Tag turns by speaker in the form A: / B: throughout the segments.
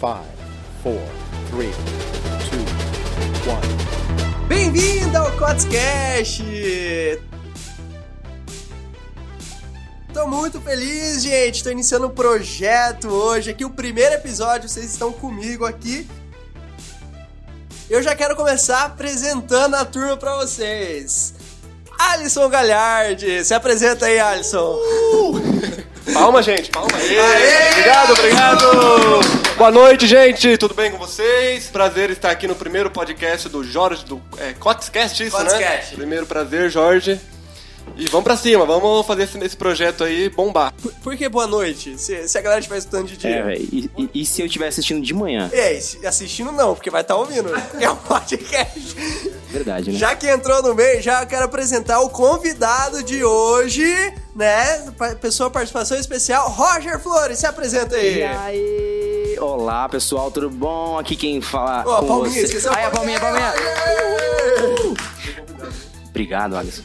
A: Five, four, three, two, one.
B: Bem-vindo ao Cotscast! Tô muito feliz, gente. Tô iniciando um projeto hoje. Aqui o primeiro episódio, vocês estão comigo aqui. Eu já quero começar apresentando a turma pra vocês. Alisson Galhardi, se apresenta aí, Alisson.
C: Palma, gente, palma aí.
B: Aê!
C: Obrigado, obrigado. Boa noite, gente. Tudo bem com vocês? Prazer estar aqui no primeiro podcast do Jorge, do é, Cotscast, isso, né?
B: Cotscast.
C: Primeiro prazer, Jorge. E vamos pra cima, vamos fazer esse, esse projeto aí bombar.
B: Por, por que boa noite? Se, se a galera estiver escutando de dia.
D: É. E, e- e se eu estiver assistindo de manhã?
B: É, assistindo não, porque vai estar ouvindo. É um podcast.
D: Verdade, né?
B: Já que entrou no meio, já quero apresentar o convidado de hoje, né? Pessoa participação especial, Roger Flores, se apresenta aí.
D: E aí? Olá, pessoal, tudo bom? Aqui quem fala
B: a
D: com
B: palminha,
D: você...
B: esqueceu
D: Ai, a palminha, a palminha. Obrigado, Alisson.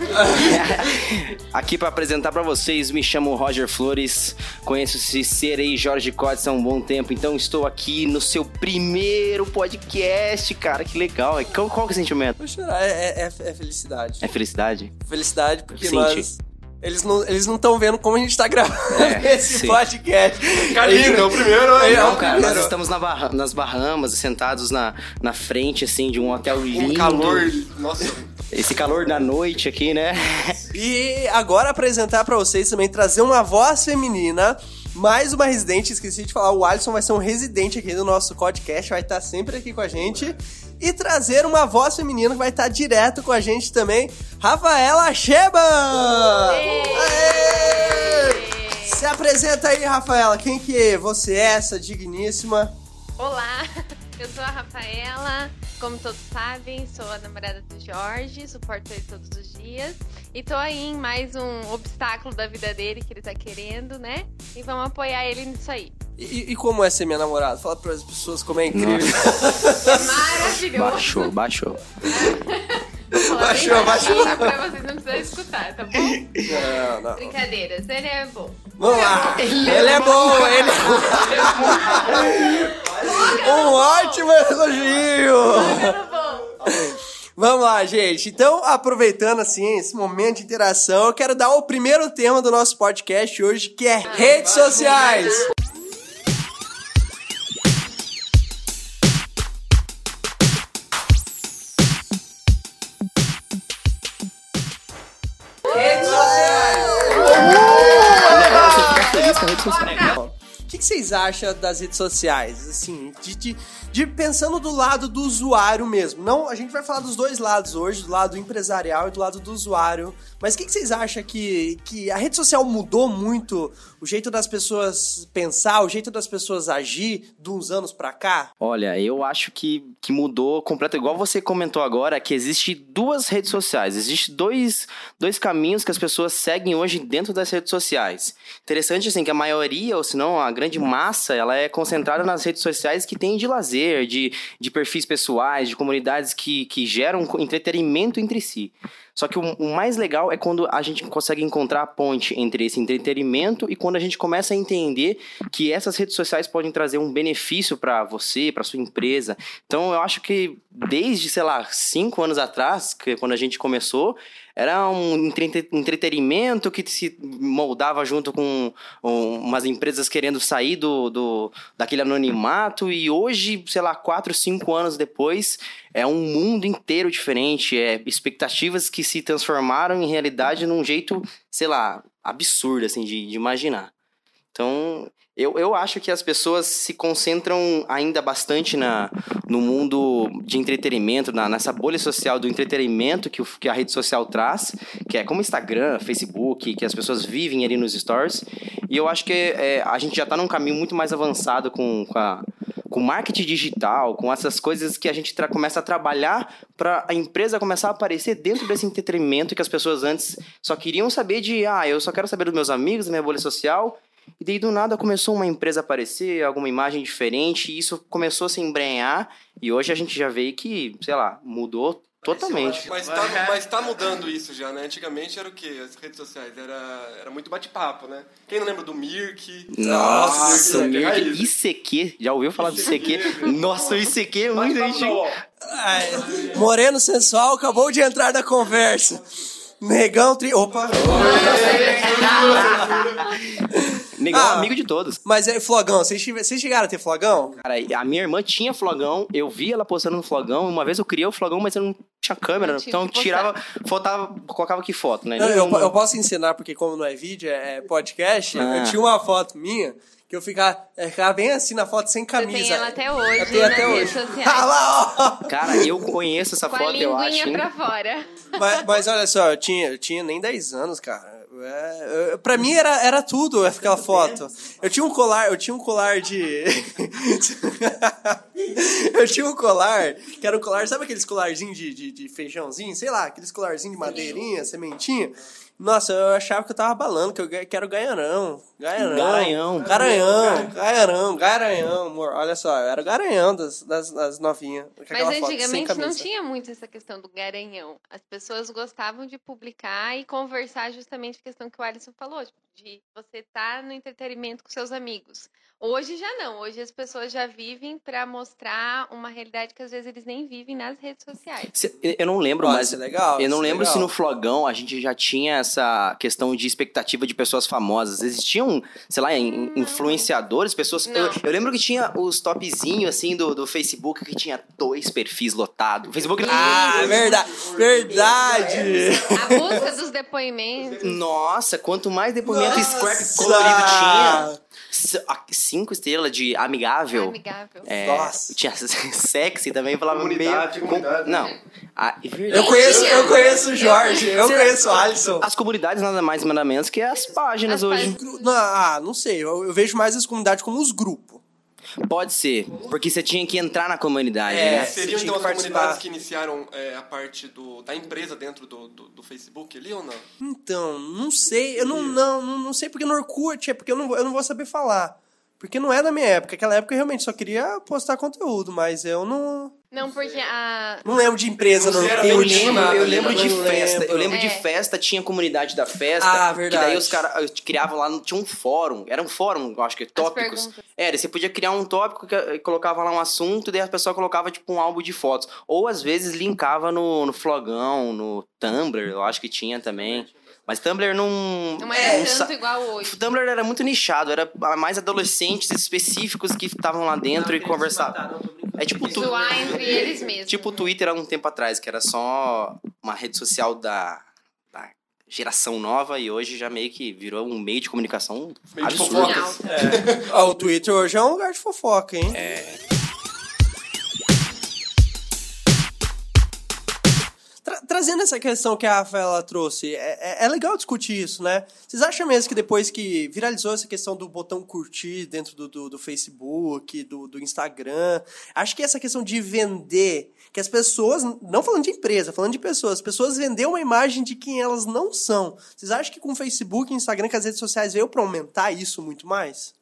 D: Aqui pra apresentar pra vocês, me chamo Roger Flores, conheço esse ser aí, Jorge Cotes, há um bom tempo, então estou aqui no seu primeiro podcast, cara, que legal. Qual, qual que é o sentimento?
B: Vou chorar, é, é- é felicidade.
D: É felicidade?
B: Felicidade porque
D: Senti.
B: nós... Eles não eles não estão vendo como a gente tá gravando
D: É,
B: esse
D: sim.
B: podcast.
C: Lindo, é o primeiro.
B: É,
C: né?
B: é o
D: Não, cara, nós
B: primeiro.
D: estamos na Barra- nas Bahamas, sentados na, na frente, assim, de um hotel lindo.
C: Um calor. Nossa.
D: Esse calor da noite aqui, né?
B: E agora apresentar pra vocês também, trazer uma voz feminina, mais uma residente, esqueci de falar, o Alisson vai ser um residente aqui do nosso podcast, vai estar sempre aqui com a gente. E trazer uma voz feminina que vai estar direto com a gente também, Rafaela Sheba! Aê! Se apresenta aí, Rafaela, quem que você é, essa digníssima?
E: Olá, eu sou a Rafaela. Como todos sabem, sou a namorada do Jorge, suporto ele todos os dias. E tô aí em mais um obstáculo da vida dele que ele tá querendo, né? E vamos apoiar ele nisso aí.
B: E, e como é ser minha namorada? Fala para as pessoas como é incrível.
E: É maravilhoso.
D: Baixou, baixou.
B: Baixou, baixou.
E: Pra vocês não precisarem escutar, tá bom?
B: Não, não.
E: Brincadeiras, ele é bom.
B: Vamos lá. Ele é bom, ele é um ótimo elogio.
E: Tá bom.
B: Vamos lá, gente. Então, aproveitando assim esse momento de interação, eu quero dar o primeiro tema do nosso podcast hoje, que é redes sociais. Que, vocês acham das redes sociais? Assim, de, de- de pensando do lado do usuário mesmo. Não, a gente vai falar dos dois lados hoje, do lado empresarial e do lado do usuário. Mas o que, que vocês acham que, que a rede social mudou muito o jeito das pessoas pensar, o jeito das pessoas agir de uns anos pra cá?
D: Olha, eu acho que, que mudou completo. Igual você comentou agora, que existe duas redes sociais. Existe dois, dois caminhos que as pessoas seguem hoje dentro das redes sociais. Interessante, assim, que a maioria, ou se não, a grande massa, ela é concentrada nas redes sociais que tem de lazer, de, de perfis pessoais, de comunidades que, que geram entretenimento entre si. Só que o, o mais legal é quando a gente consegue encontrar a ponte entre esse entretenimento e quando a gente começa a entender que essas redes sociais podem trazer um benefício para você, para sua empresa. Então eu acho que desde, sei lá, cinco anos atrás, que quando a gente começou, era um entrete- entretenimento que se moldava junto com um, umas empresas querendo sair do, do daquele anonimato e hoje, sei lá, quatro, cinco anos depois, é um mundo inteiro diferente, é expectativas que se transformaram em realidade num jeito, sei lá, absurdo assim de, de imaginar. Então, eu, eu acho que as pessoas se concentram ainda bastante na, no mundo de entretenimento, na, nessa bolha social do entretenimento que, o- que a rede social traz, que é como Instagram, Facebook, que as pessoas vivem ali nos stories. E eu acho que é, a gente já está num caminho muito mais avançado com, com, a, com marketing digital, com essas coisas que a gente começa a trabalhar para a empresa começar a aparecer dentro desse entretenimento que as pessoas antes só queriam saber de, ah, eu só quero saber dos meus amigos, da minha bolha social. E daí do nada começou uma empresa a aparecer, alguma imagem diferente, e isso começou a se embrenhar, e hoje a gente já vê que, sei lá, mudou Totalmente.
C: Mas tá, mas tá mudando isso já, né? Antigamente era o quê? As redes sociais era, era muito bate-papo, né? Quem não lembra do Mirk?
D: Nossa,
C: Mirk,
D: Mirk,
C: raiz.
D: ICQ. Já ouviu falar do ICQ? Nossa, o ICQ é muito.
B: Ai, Moreno sensual acabou de entrar na conversa. Negão tri... Opa!
D: Negão
B: Ah.
D: é amigo de todos.
B: Mas é flogão, vocês, chegaram a ter flogão?
D: Cara, a minha irmã tinha flogão, eu vi ela postando no flogão. Uma vez eu criei o flogão, mas eu não tinha câmera,
E: Não
D: então
E: que
D: tirava, fotava, colocava aqui foto, né?
B: Eu, eu, eu posso ensinar, porque como não é vídeo, é é podcast,
D: Ah.
B: eu tinha uma foto minha que eu ficava, eu ficava bem assim na foto sem
E: Você
B: camisa.
E: tem ela até hoje
B: Eu tenho
E: nas
B: até
E: redes
B: hoje.
E: sociais.
B: Ah lá, ó!
D: Cara, eu conheço essa
E: Com a
D: foto, eu acho. hein?
E: pra fora.
B: Mas, mas olha só, eu tinha, eu tinha nem 10 anos, cara. É, pra mim era, era tudo aquela foto. Eu tinha um colar, eu tinha um colar de. eu tinha um colar, que era um colar, sabe aqueles colarzinhos de, de, de feijãozinho? Sei lá, aqueles colarzinhos de madeirinha, sementinha. Nossa, eu achava que eu tava balando, que eu ga- que era o Garanhão. Garanhão.
D: Garanhão.
B: Garanhão, amor. Olha só, eu era o Garanhão das, das, das novinhas.
E: Mas
B: aquela foto
E: antigamente não tinha muito essa questão do garanhão. As pessoas gostavam de publicar e conversar justamente a questão que o Alisson falou, tipo, de você estar no entretenimento com seus amigos. Hoje já não. Hoje as pessoas já vivem pra mostrar uma realidade que às vezes eles nem vivem nas redes sociais.
D: Se- Eu não lembro,
B: Pode
D: mas
B: ser legal,
D: eu não
B: é
D: lembro se
B: legal.
D: no Flogão a gente já tinha essa questão de expectativa de pessoas famosas. Existiam, sei lá, in- influenciadores, pessoas. Eu, eu lembro que tinha os topzinhos assim do, do Facebook que tinha dois perfis lotados. O Facebook não-
B: Ah, verdade. Verdade.
E: A busca dos depoimentos.
D: Nossa, quanto mais depoimento
B: Nossa.
D: scrap colorido tinha. A- Cinco estrelas de amigável.
E: Amigável.
D: É,
B: Nossa.
D: Tinha sexy também, falava
C: Comunidade,
D: meio...
C: comunidade.
D: Não. Ah, é
B: Eu conheço, eu conheço o Jorge, eu
D: Será-
B: conheço o Alisson.
D: As comunidades nada mais nada menos que as páginas
E: As
D: hoje.
E: páginas.
B: Não, ah, não sei, eu, eu vejo mais as comunidades como os grupos.
D: Pode ser, porque você tinha que entrar na comunidade,
B: É.
D: né?
C: Seriam então as
B: participar.
C: comunidades que iniciaram é, a parte do, da empresa dentro do, do, do Facebook ali ou não?
B: Então, não sei, eu não, não, não, sei porque no Orkut, é porque eu não, vou- eu não vou saber falar. Porque não é da minha época. Aquela época eu realmente só queria postar conteúdo, mas eu não.
E: Não, porque a.
B: Não lembro de empresa Orkut.
D: Eu
C: bem
D: lembro,
C: nada,
D: eu lembro de
B: Não
D: festa. Eu lembro de
E: É.
D: festa, tinha comunidade da festa.
B: Ah, verdade.
D: Que daí os caras criavam lá, tinha um fórum. Era um fórum, eu acho que tópicos. Era, você podia criar um tópico que colocava lá um assunto, e daí a pessoa colocava tipo um álbum de fotos. Ou às vezes linkava no, no Flogão, no Tumblr, eu acho que tinha também. Mas Tumblr não.
E: Não era
D: não sa-
E: tanto igual hoje.
D: O Tumblr era muito nichado, era mais adolescentes específicos que estavam lá dentro e conversavam. É tipo tu,
E: Zoar entre eles mesmos.
D: tipo o Twitter há um tempo atrás, que era só uma rede social da, geração nova e hoje já meio que virou um meio de comunicação
C: Meio de
D: absurdo.
C: fofocas.
B: Ah, o Twitter hoje é um lugar de fofoca, hein? Tra- trazendo essa questão que a Rafaela trouxe, é, é- é legal discutir isso, né? Vocês acham mesmo que depois que viralizou essa questão do botão curtir dentro do, do, do Facebook, do, do Instagram, acho que essa questão de vender, que as pessoas, não falando de empresa, falando de pessoas, as pessoas vender uma imagem de quem elas não são. Vocês acham que com o Facebook Instagram, que as redes sociais veio para aumentar isso muito mais?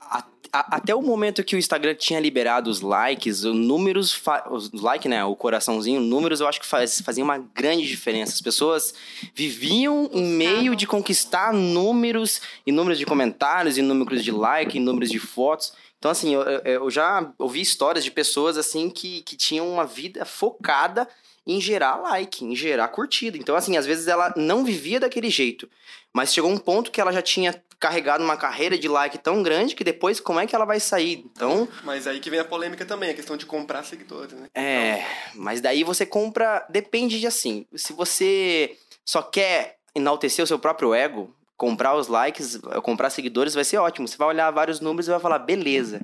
D: A- a- até o momento que o Instagram tinha liberado os likes, os números, fa- os like, né, o coraçãozinho, números eu acho que faz, fazia uma grande diferença. As pessoas viviam em meio de conquistar números, e números de comentários, e números de like, e números de fotos. Então, assim, eu, eu- eu já ouvi histórias de pessoas, assim, que, que tinham uma vida focada em gerar like, em gerar curtida. Então, assim, às vezes ela não vivia daquele jeito. Mas chegou um ponto que ela já tinha carregado uma carreira de like tão grande que depois como é que ela vai sair? Então,
C: Mas aí que vem a polêmica também, a questão de comprar seguidores, né?
D: é. Mas daí você compra. Depende de assim. Se você só quer enaltecer o seu próprio ego, comprar os likes, comprar seguidores vai ser ótimo. Você vai olhar vários números e vai falar, beleza.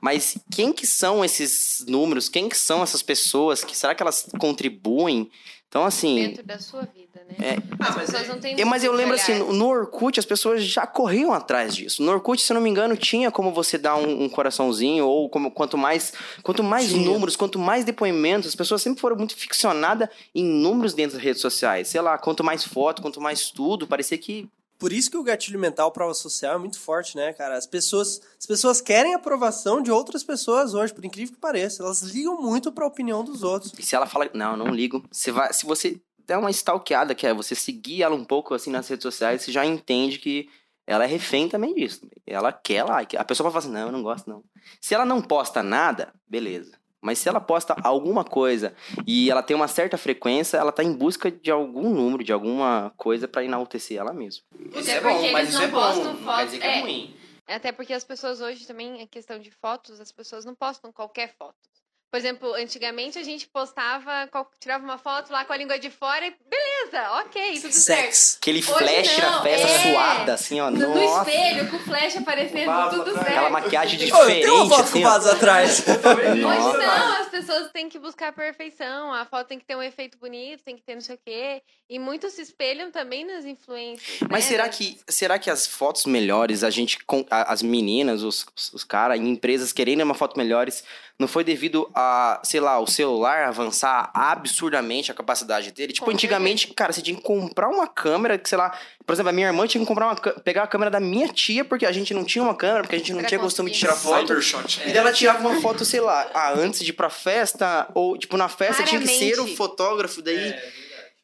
D: Mas quem que são esses números? Quem que são essas pessoas? Que será que elas contribuem? Então, assim.
E: Dentro da sua vida, né?
D: É,
E: As pessoas não têm
D: é, mas eu lembro assim,
E: olhar.
D: no Orkut as pessoas já corriam atrás disso. No Orkut, se eu não me engano, tinha como você dar um, um coraçãozinho, ou como, quanto mais, quanto mais
B: Tinha.
D: números, quanto mais depoimentos, as pessoas sempre foram muito ficcionadas em números dentro das redes sociais. Sei lá, quanto mais foto, quanto mais tudo, parecia que
B: por isso que o gatilho mental, prova social, é muito forte, né, cara? As pessoas, as pessoas querem aprovação de outras pessoas hoje, por incrível que pareça. Elas ligam muito pra opinião dos outros.
D: E se ela fala, não, não ligo, você vai, se você der uma stalkeada, que é você seguir ela um pouco assim nas redes sociais, você já entende que ela é refém também disso. Ela quer like. A pessoa vai falar assim, não, eu não gosto não. Se ela não posta nada, beleza. Mas se ela posta alguma coisa e ela tem uma certa frequência, ela tá em busca de algum número, de alguma coisa pra enaltecer ela mesma. Isso
E: Até
D: é bom,
E: porque
D: mas
E: eles
D: isso
E: não
D: é bom.
E: postam
D: Não quer
E: foto-
D: dizer que é
E: é.
D: ruim.
E: Até porque as pessoas hoje também, em questão de fotos, as pessoas não postam qualquer foto. Por exemplo, antigamente a gente postava, tirava uma foto lá com a língua de fora e beleza, ok, tudo certo.
B: Sex.
D: Aquele
E: Hoje
D: flash na festa
E: é.
D: suada, assim, ó.
E: No, no espelho, com o flash aparecendo,
C: Vaso
E: tudo
C: atrás.
E: certo.
D: Aquela maquiagem diferente,
B: tem uma foto
D: assim,
B: com vaso atrás.
E: Hoje não, as pessoas têm que buscar a perfeição, a foto tem que ter um efeito bonito, tem que ter não sei o quê. E muitos se espelham também nas influências.
D: Mas
E: né?
D: será que, será que as fotos melhores, a gente, as meninas, os, os, os caras, em empresas querendo uma foto melhores, não foi devido a, sei lá, o celular avançar absurdamente a capacidade dele? Tipo,
E: Com
D: antigamente, cara, você tinha que comprar uma câmera, que sei lá, por exemplo, a minha irmã tinha que comprar uma, pegar a câmera da minha tia, porque a gente não tinha uma câmera, porque a gente não
E: Pra
D: tinha costume de tirar foto.
C: Cybershot.
D: E daí ela tirava uma foto, sei lá, ah, antes de ir pra festa, ou, tipo, na festa tinha que ser o fotógrafo, daí...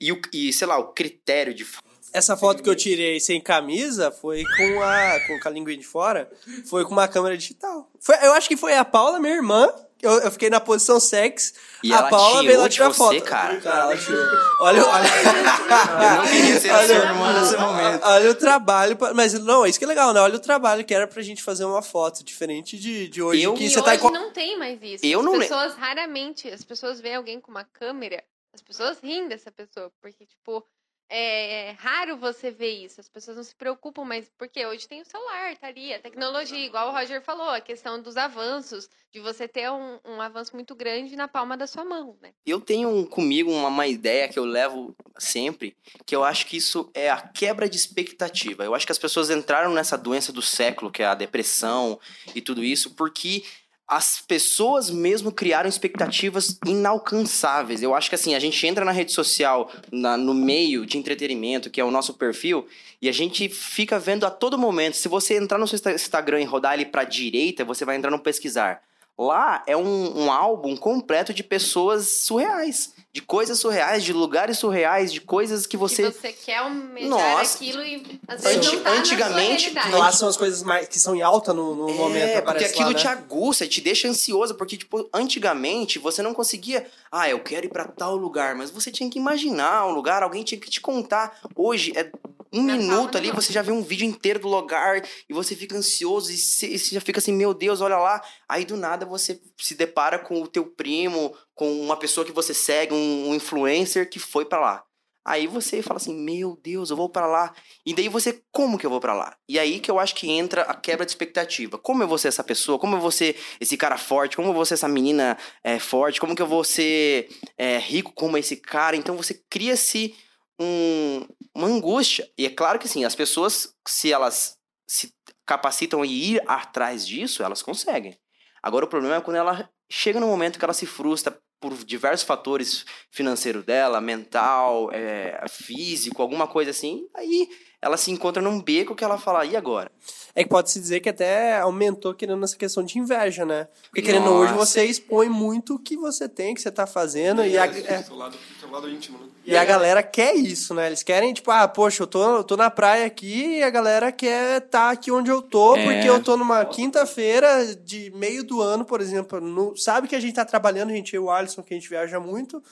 D: E, o, e, sei lá, o critério de
B: Essa foto que eu tirei sem camisa foi com a, com a linguinha de fora, foi com uma câmera digital. Foi, eu acho que foi a Paula, minha irmã, eu, eu fiquei na posição sex,
D: E
B: a Paula veio lá tirar
D: você,
B: foto.
D: cara?
B: ela tirou. Olha, olha.
D: Eu não queria ser
B: Olha-
D: sua irmã nesse momento.
B: Olha o trabalho, pra- mas não, isso que é legal, né? Olha o trabalho que era pra gente fazer uma foto, diferente de, de hoje,
D: Eu-
B: que
E: E
B: você
E: hoje
B: tá
E: não tem mais isso.
D: Eu
E: as
D: não le-
E: pessoas raramente, as pessoas veem alguém com uma câmera, as pessoas riem dessa pessoa, porque, tipo, é, é raro você ver isso. As pessoas não se preocupam, mas porque hoje tem o celular, tá ali, a tecnologia, igual o Roger falou, a questão dos avanços, de você ter um, um avanço muito grande na palma da sua mão, né?
D: Eu tenho comigo uma, uma ideia que eu levo sempre, que eu acho que isso é a quebra de expectativa. Eu acho que as pessoas entraram nessa doença do século, que é a depressão e tudo isso, porque as pessoas mesmo criaram expectativas inalcançáveis. Eu acho que assim, a gente entra na rede social, na- no meio de entretenimento, que é o nosso perfil, e a gente fica vendo a todo momento. Se você entrar no seu Insta- Instagram e rodar ele pra direita, você vai entrar no pesquisar. Lá é um, um álbum completo de pessoas surreais, de coisas surreais, de lugares surreais, de coisas que você.
E: Que você quer almejar
D: Nossa.
E: aquilo e às vezes
D: Anti-
E: não tá
D: antigamente,
E: na sua.
B: Lá são as coisas mais que são em alta no, no momento.
D: É, porque
B: aparece
D: aquilo
B: lá, né?
D: te aguça, te deixa ansioso, porque, tipo, antigamente você não conseguia, ah, eu quero ir pra tal lugar, mas você tinha que imaginar um lugar, alguém tinha que te contar. Hoje é um minuto ali, você já vê um vídeo inteiro do lugar e você fica ansioso e você, já fica assim, meu Deus, olha lá. Aí do nada você se depara com o teu primo, com uma pessoa que você segue, um, um influencer que foi pra lá. Aí você fala assim, meu Deus, eu vou pra lá. E daí você, como que eu vou pra lá? E aí que eu acho que entra a quebra de expectativa. Como eu vou ser essa pessoa? Como eu vou ser esse cara forte? Como eu vou ser essa menina é, forte? Como que eu vou ser é, rico como esse cara? Então você cria-se um, uma angústia. E é claro que assim, as pessoas, se elas se capacitam em ir atrás disso, elas conseguem. Agora o problema é quando ela chega no momento que ela se frustra por diversos fatores financeiro dela, mental, é, físico, alguma coisa assim, aí ela se encontra num beco que ela fala, e agora?
B: É que pode-se dizer que até aumentou querendo essa questão de inveja, né? Porque querendo hoje
D: Nossa.
B: você expõe muito o que você tem, que você tá fazendo, e a, é,
C: Seu lado, seu lado íntimo, né?
B: e a galera quer isso, né? Eles querem, tipo, ah, poxa, eu tô, eu tô na praia aqui e a galera quer tá aqui onde eu tô,
D: É.
B: porque eu tô numa quinta-feira de meio do ano, por exemplo. No, sabe que a gente tá trabalhando, a gente, eu e o Alisson, que a gente viaja muito.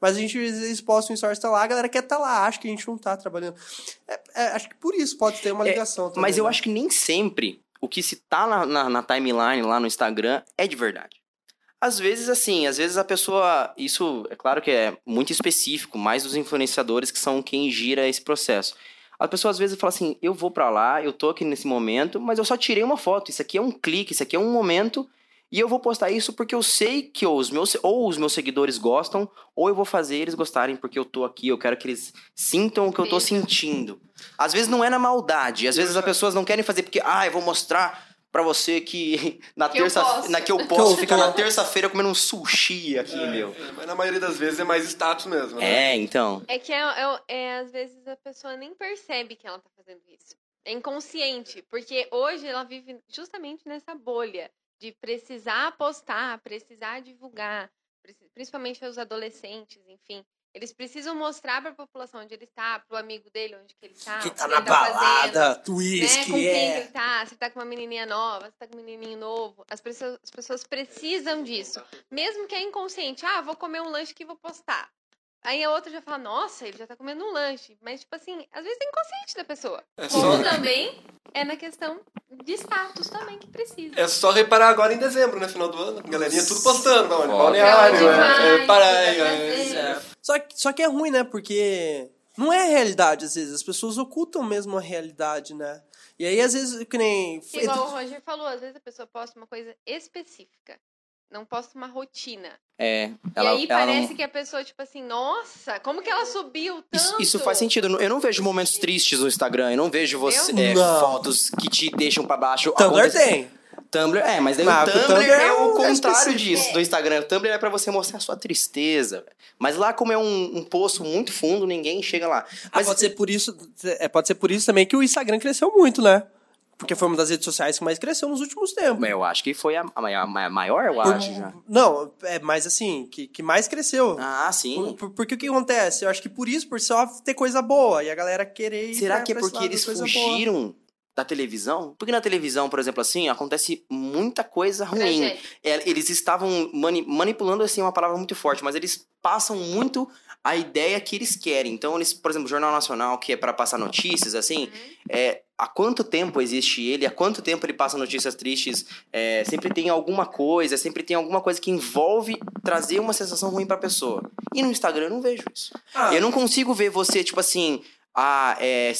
B: Mas a gente, às vezes, posta um stories, tá lá, a galera quer tá lá, acha que a gente não tá trabalhando. É- é, acho que por isso pode ter uma
D: É,
B: ligação também.
D: Mas eu
B: né?
D: acho que nem sempre o que se tá na, na, na timeline lá no Instagram é de verdade. Às vezes, assim, às vezes a pessoa. Isso é claro que é muito específico, mais dos influenciadores que são quem gira esse processo. A pessoa às vezes fala assim: eu vou pra lá, eu tô aqui nesse momento, mas eu só tirei uma foto. Isso aqui é um clique, isso aqui é um momento. E eu vou postar isso porque eu sei que os meus, ou os meus seguidores gostam, ou eu vou fazer eles gostarem porque eu tô aqui, eu quero que eles sintam o que eu tô sentindo. Às vezes não é na maldade, às vezes as pessoas não querem fazer porque, ah, eu vou mostrar Pra você que na
E: Que eu
D: terça
E: posso.
D: na que eu
B: eu
D: posso ficar
B: tô.
D: na terça-feira comendo um sushi aqui, meu.
C: É, mas na maioria das vezes é mais status mesmo. né?
D: É, então.
E: É que é, é- é, às vezes a pessoa nem percebe que ela tá fazendo isso. É inconsciente, porque hoje ela vive justamente nessa bolha de precisar postar, precisar divulgar, principalmente os adolescentes, enfim. Eles precisam mostrar para a população onde ele está, pro amigo dele onde que ele tá,
B: Que
E: o
B: tá
E: que
B: na
E: ele tá fazendo,
B: balada,
E: né?
B: twist,
E: Com quem que
B: é.
E: ele tá, se tá com uma menininha nova, se tá com um menininho novo. As pessoas, as pessoas precisam disso. Mesmo que é inconsciente. Ah, vou comer um lanche que vou postar. Aí a outra já fala, nossa, ele já tá comendo um lanche. Mas, tipo assim, às vezes é inconsciente da pessoa.
C: É
E: Como
C: só,
E: também é na questão de status também que precisa.
C: é só reparar agora em dezembro, né? Final do ano. Galerinha tudo postando. Não,
D: Foda.
C: balneário, é, é, praia. é, é.
B: Só que, só que é ruim, né? Porque não é a realidade, às vezes. As pessoas ocultam mesmo a realidade, né? E aí, às vezes, que nem.
E: Igual o Roger falou, às vezes a pessoa posta uma coisa específica. Não posta uma rotina.
D: É.
E: e
D: Ela,
E: aí
D: ela não-
E: parece que a pessoa, tipo assim, nossa, como que ela subiu tanto?
D: Isso, isso faz sentido. Eu não- Eu não vejo momentos tristes no Instagram. Eu não vejo você, é,
B: Não.
D: fotos que te deixam pra baixo.
B: Tumblr tem.
D: Tumblr, é, mas daí
B: Mas
D: o
B: o
D: Tumblr,
B: Tumblr
D: é
B: é
D: o
B: é
D: contrário
B: específico.
D: disso, do Instagram. O Tumblr é pra você mostrar a sua tristeza. Mas lá, como é um, um poço muito fundo, ninguém chega lá.
B: Mas
D: Mas
B: pode ser por isso. É, pode ser por isso também que o Instagram cresceu muito, né? Porque foi uma das redes sociais que mais cresceu nos últimos tempos.
D: eu acho que foi a, a maior, a maior, eu acho já.
B: Não, é mais assim, que, que mais cresceu.
D: Ah, sim.
B: Por- por- porque o que acontece? Eu acho que por isso, por só ter coisa boa, e a galera querer
D: Será
B: pra-
D: que é porque eles
B: coisa boa.
D: fugiram da televisão? Porque na televisão, por exemplo, assim, acontece muita coisa ruim. É, eles estavam mani- manipulando, assim, uma palavra muito forte, mas eles passam muito a ideia que eles querem. Então, eles, por exemplo, o Jornal Nacional, que é para passar notícias, assim,
E: Uhum.
D: é, há quanto tempo existe ele, há quanto tempo ele passa notícias tristes, é, sempre tem alguma coisa, sempre tem alguma coisa que envolve trazer uma sensação ruim pra pessoa. E no Instagram eu não vejo isso.
B: Ah,
D: Eu não consigo ver você, tipo assim, ah, é.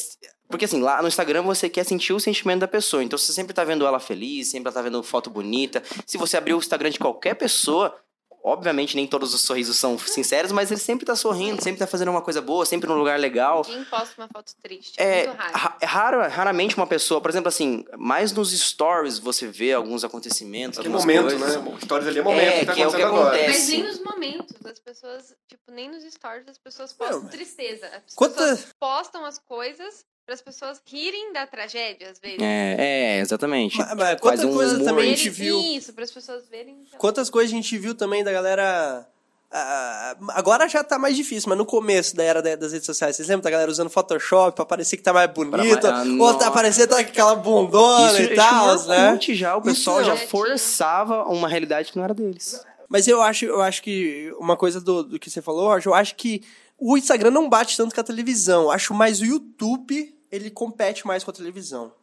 D: Porque assim, lá no Instagram você quer sentir o sentimento da pessoa. Então você sempre tá vendo ela feliz, sempre tá vendo foto bonita. Se você abrir o Instagram de qualquer pessoa, obviamente nem todos os sorrisos são sinceros, mas ele sempre tá sorrindo, sempre tá fazendo uma coisa boa, sempre num lugar legal.
E: Ninguém posta uma foto triste.
D: É,
E: muito raro.
D: ra- é raro, raramente uma pessoa, por exemplo, assim, mais nos stories você vê alguns acontecimentos,
C: Que momento,
D: coisas.
C: né? Stories ali é momento
D: É,
C: que tá
D: que é o que acontece.
E: Mas nem nos momentos, as pessoas, tipo, nem nos stories as pessoas postam
B: Não,
E: tristeza. As
B: quanta-
E: pessoas postam as coisas para as pessoas rirem da tragédia, às vezes.
D: É, é, exatamente.
B: Mas- mas
D: Faz
B: quanta
D: um
B: coisa
D: humor.
B: também a gente viu.
E: Isso, para as pessoas verem. então.
B: Quantas coisas a gente viu também da galera. ah, agora já tá mais difícil, mas no começo da era da- das redes sociais, vocês lembram da galera usando Photoshop pra parecer que tá mais bonita?
D: Ah,
B: ou tá parecendo tá aquela bundona
D: Isso,
B: e
D: isso
B: tal, né?
D: Já, o pessoal
B: Então.
D: já forçava uma realidade que não era deles.
B: Mas eu acho, eu acho que uma coisa do, do que você falou, Roger, eu acho que o Instagram não bate tanto com a televisão. Eu acho mais o YouTube, ele compete mais com a televisão.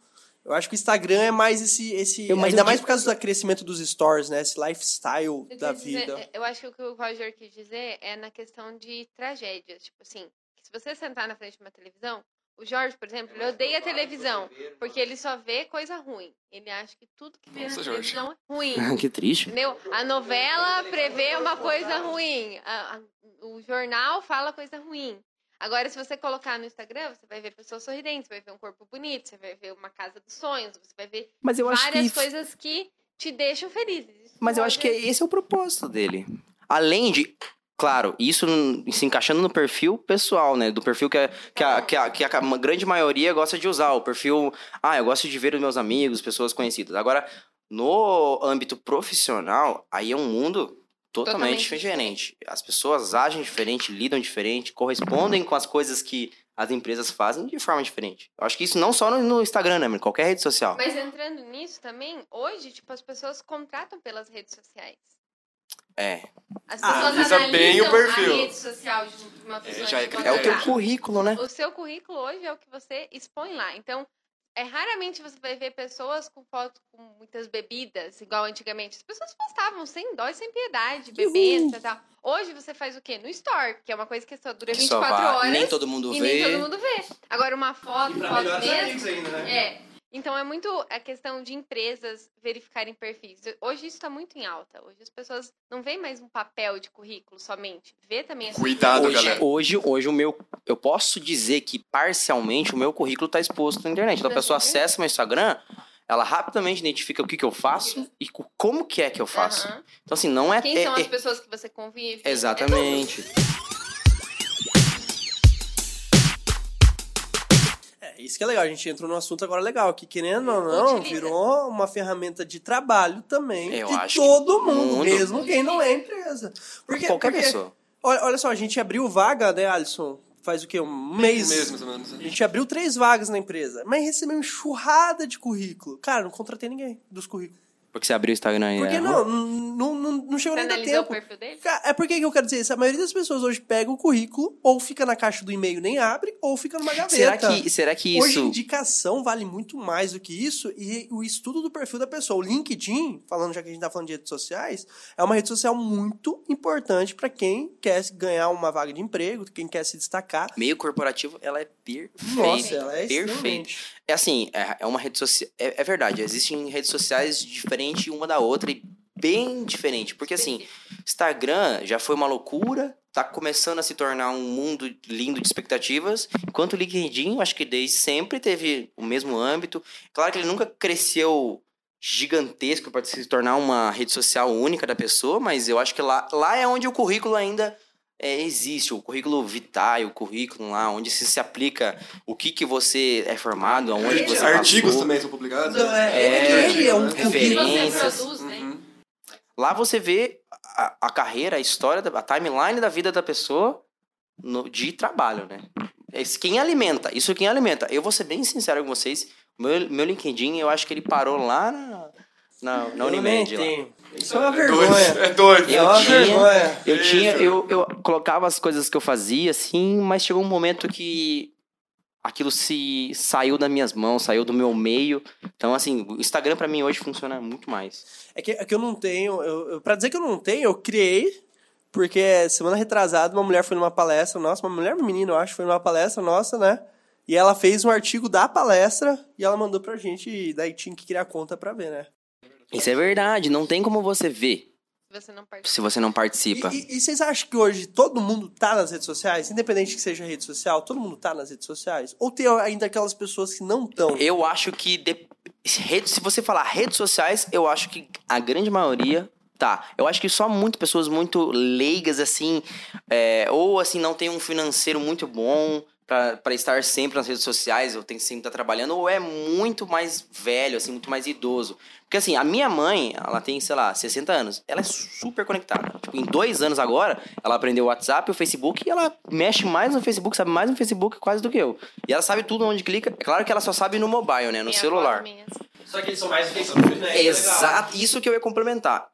B: Eu acho que o Instagram é mais esse. esse
D: Eu-
B: ainda
D: eu
B: mais
D: digo-
B: por causa do crescimento dos stores, né? Esse lifestyle
E: Eu
B: da
E: quis dizer-
B: vida.
E: eu acho que o que o Roger quis dizer é na questão de tragédias. Tipo assim, se você sentar na frente de uma televisão, o Jorge, por exemplo, ele odeia a televisão, porque ele só vê coisa ruim. Ele acha que tudo que vê
C: Nossa,
E: na
C: Jorge.
E: televisão é ruim.
D: que triste.
E: Entendeu? A novela prevê uma coisa ruim. A- a- o jornal fala coisa ruim. Agora, se você colocar no Instagram, você vai ver pessoas sorridentes, você vai ver um corpo bonito, você vai ver uma casa dos sonhos, você vai ver
D: Mas eu acho
E: várias
D: que.
E: coisas que te deixam felizes. Isso
D: Mas eu acho que esse é o propósito dele. Além de. Claro, isso se encaixando no perfil pessoal, né? Do perfil que a, que, a, que, a, que a grande maioria gosta de usar. O perfil. Ah, eu gosto de ver os meus amigos, pessoas conhecidas. Agora, no âmbito profissional, aí é um mundo totalmente,
E: Totalmente
D: diferente. As pessoas agem diferente, lidam diferente, correspondem com as coisas que as empresas fazem de forma diferente. Eu acho que isso não só no, Instagram, né? Em qualquer rede social.
E: Mas entrando nisso também, hoje, tipo, as pessoas contratam pelas redes sociais.
D: É.
E: As
B: Ah,
E: pessoas
C: analisa
E: analisam
C: bem o perfil.
E: a rede social de uma pessoa
C: já é critério.
D: É o teu currículo, né?
E: O seu currículo hoje é o que você expõe lá. Então, é raramente você vai ver pessoas com fotos com muitas bebidas, igual antigamente. As pessoas postavam sem dó e sem piedade, bebendo e tal. Hoje você faz o quê? No store, que é uma coisa que só dura
D: Que só
E: 24
D: vai-
E: horas.
D: nem todo mundo
E: e
D: vê.
E: nem todo mundo vê. Agora, uma foto, foto mesmo.
B: ainda,
E: É. Então é muito a questão de empresas verificarem perfis. Hoje isso está muito em alta. Hoje as pessoas não veem mais um papel de currículo somente. Vê também essa
C: Cuidado,
D: hoje,
C: galera.
D: hoje, hoje o meu. Eu posso dizer que parcialmente o meu currículo está exposto na internet. Então a pessoa
E: vendo?
D: acessa meu Instagram, ela rapidamente identifica o que, que eu faço e co- como que é que eu faço.
E: Aham.
D: Então, assim, não é...
E: Quem
D: é-
E: são
D: é-
E: as pessoas que você convive?
D: Exatamente.
B: É, isso que é legal, a gente entrou num assunto agora legal, que querendo ou não, virou uma ferramenta de trabalho também
D: Eu
B: de todo mundo,
D: muito.
B: mesmo quem não é empresa. Porque,
D: Qualquer
B: porque-
D: pessoa.
B: Olha, olha só, a gente abriu vaga, né, Alisson? Faz o quê? Um mês.
C: Mês, mais ou menos.
B: A gente abriu três vagas na empresa, mas recebeu enxurrada de currículo. Cara, não contratei ninguém dos currículos.
D: Porque você abriu o Instagram aí.
B: Porque
D: é,
B: não, não, não, não chegou nem a
E: analisou o
B: tempo.
E: perfil dele?
B: Ca- É porque que eu quero dizer isso? A maioria das pessoas hoje pega o currículo, ou fica na caixa do e-mail nem abre, ou fica numa gaveta.
D: Será que, será que
B: Hoje,
D: isso...
B: indicação vale muito mais do que isso e o estudo do perfil da pessoa. O LinkedIn, falando já que a gente tá falando de redes sociais, é uma rede social muito importante para quem quer ganhar uma vaga de emprego, quem quer se destacar.
D: Meio corporativo, ela é perfeita.
B: Nossa, ela é
D: perfeita.
B: extremamente.
D: É assim, é, é uma rede social. É, é verdade, existem redes sociais diferentes uma da outra e bem diferente. Porque assim, Instagram já foi uma loucura, tá começando a se tornar um mundo lindo de expectativas. Enquanto o LinkedIn, eu acho que desde sempre teve o mesmo âmbito. Claro que ele nunca cresceu gigantesco para se tornar uma rede social única da pessoa, mas eu acho que lá, lá é onde o currículo ainda é, existe, o currículo vitae, o currículo lá, onde se, se aplica o que, que você é formado, aonde você
C: Artigos
D: passou.
C: também são publicados.
B: Não, é,
D: É,
B: é, ele é um currículo.
E: você
D: Referências.
E: produz, né?
C: Uhum.
D: Lá você vê a, a carreira, a história, da- a timeline da vida da pessoa no- de trabalho, né? Esse, quem alimenta, isso quem alimenta. Eu vou ser bem sincero com vocês, meu, meu LinkedIn, eu acho que ele parou lá na, na, na Unimed. lá.
B: Isso é uma
C: Dois,
B: vergonha.
C: é dois.
B: É
D: Eu
B: uma
D: tinha-
B: vergonha.
D: Eu
C: Isso.
D: tinha, eu, eu colocava as coisas que eu fazia, assim, mas chegou um momento que aquilo se saiu das minhas mãos, saiu do meu meio. Então, assim, o Instagram pra mim hoje funciona muito mais.
B: É que, é que eu não tenho. Eu, eu, pra dizer que eu não tenho, eu criei. Porque semana retrasada, uma mulher foi numa palestra nossa, uma mulher, menina, eu acho, foi numa palestra nossa, né? E ela fez um artigo da palestra e ela mandou pra gente, e daí tinha que criar conta pra ver, né?
D: Isso é verdade, não tem como você ver
E: Se você não participa.
D: se você não
B: E,
D: participa.
B: e- e vocês acham que hoje todo mundo tá nas redes sociais? Independente que seja rede social, todo mundo tá nas redes sociais? Ou tem ainda aquelas pessoas que não estão?
D: Eu acho que de- rede- se você falar redes sociais, eu acho que a grande maioria tá. Eu acho que só muito pessoas muito leigas assim, é, ou assim não tem um financeiro muito bom pra pra estar sempre nas redes sociais, ou tem que sempre estar trabalhando, ou é muito mais velho, assim, muito mais idoso. Porque assim, a minha mãe, ela tem, sei lá, 60 anos, ela é super conectada. Tipo, em dois anos agora, ela aprendeu o WhatsApp, o Facebook, e ela mexe mais no Facebook, sabe mais no Facebook quase do que eu. E ela sabe tudo onde clica. É claro que ela só sabe no mobile, né? No
E: Minha
D: celular.
E: é.
B: Só que eles são mais Facebook, né?
D: Exato, isso que eu ia complementar.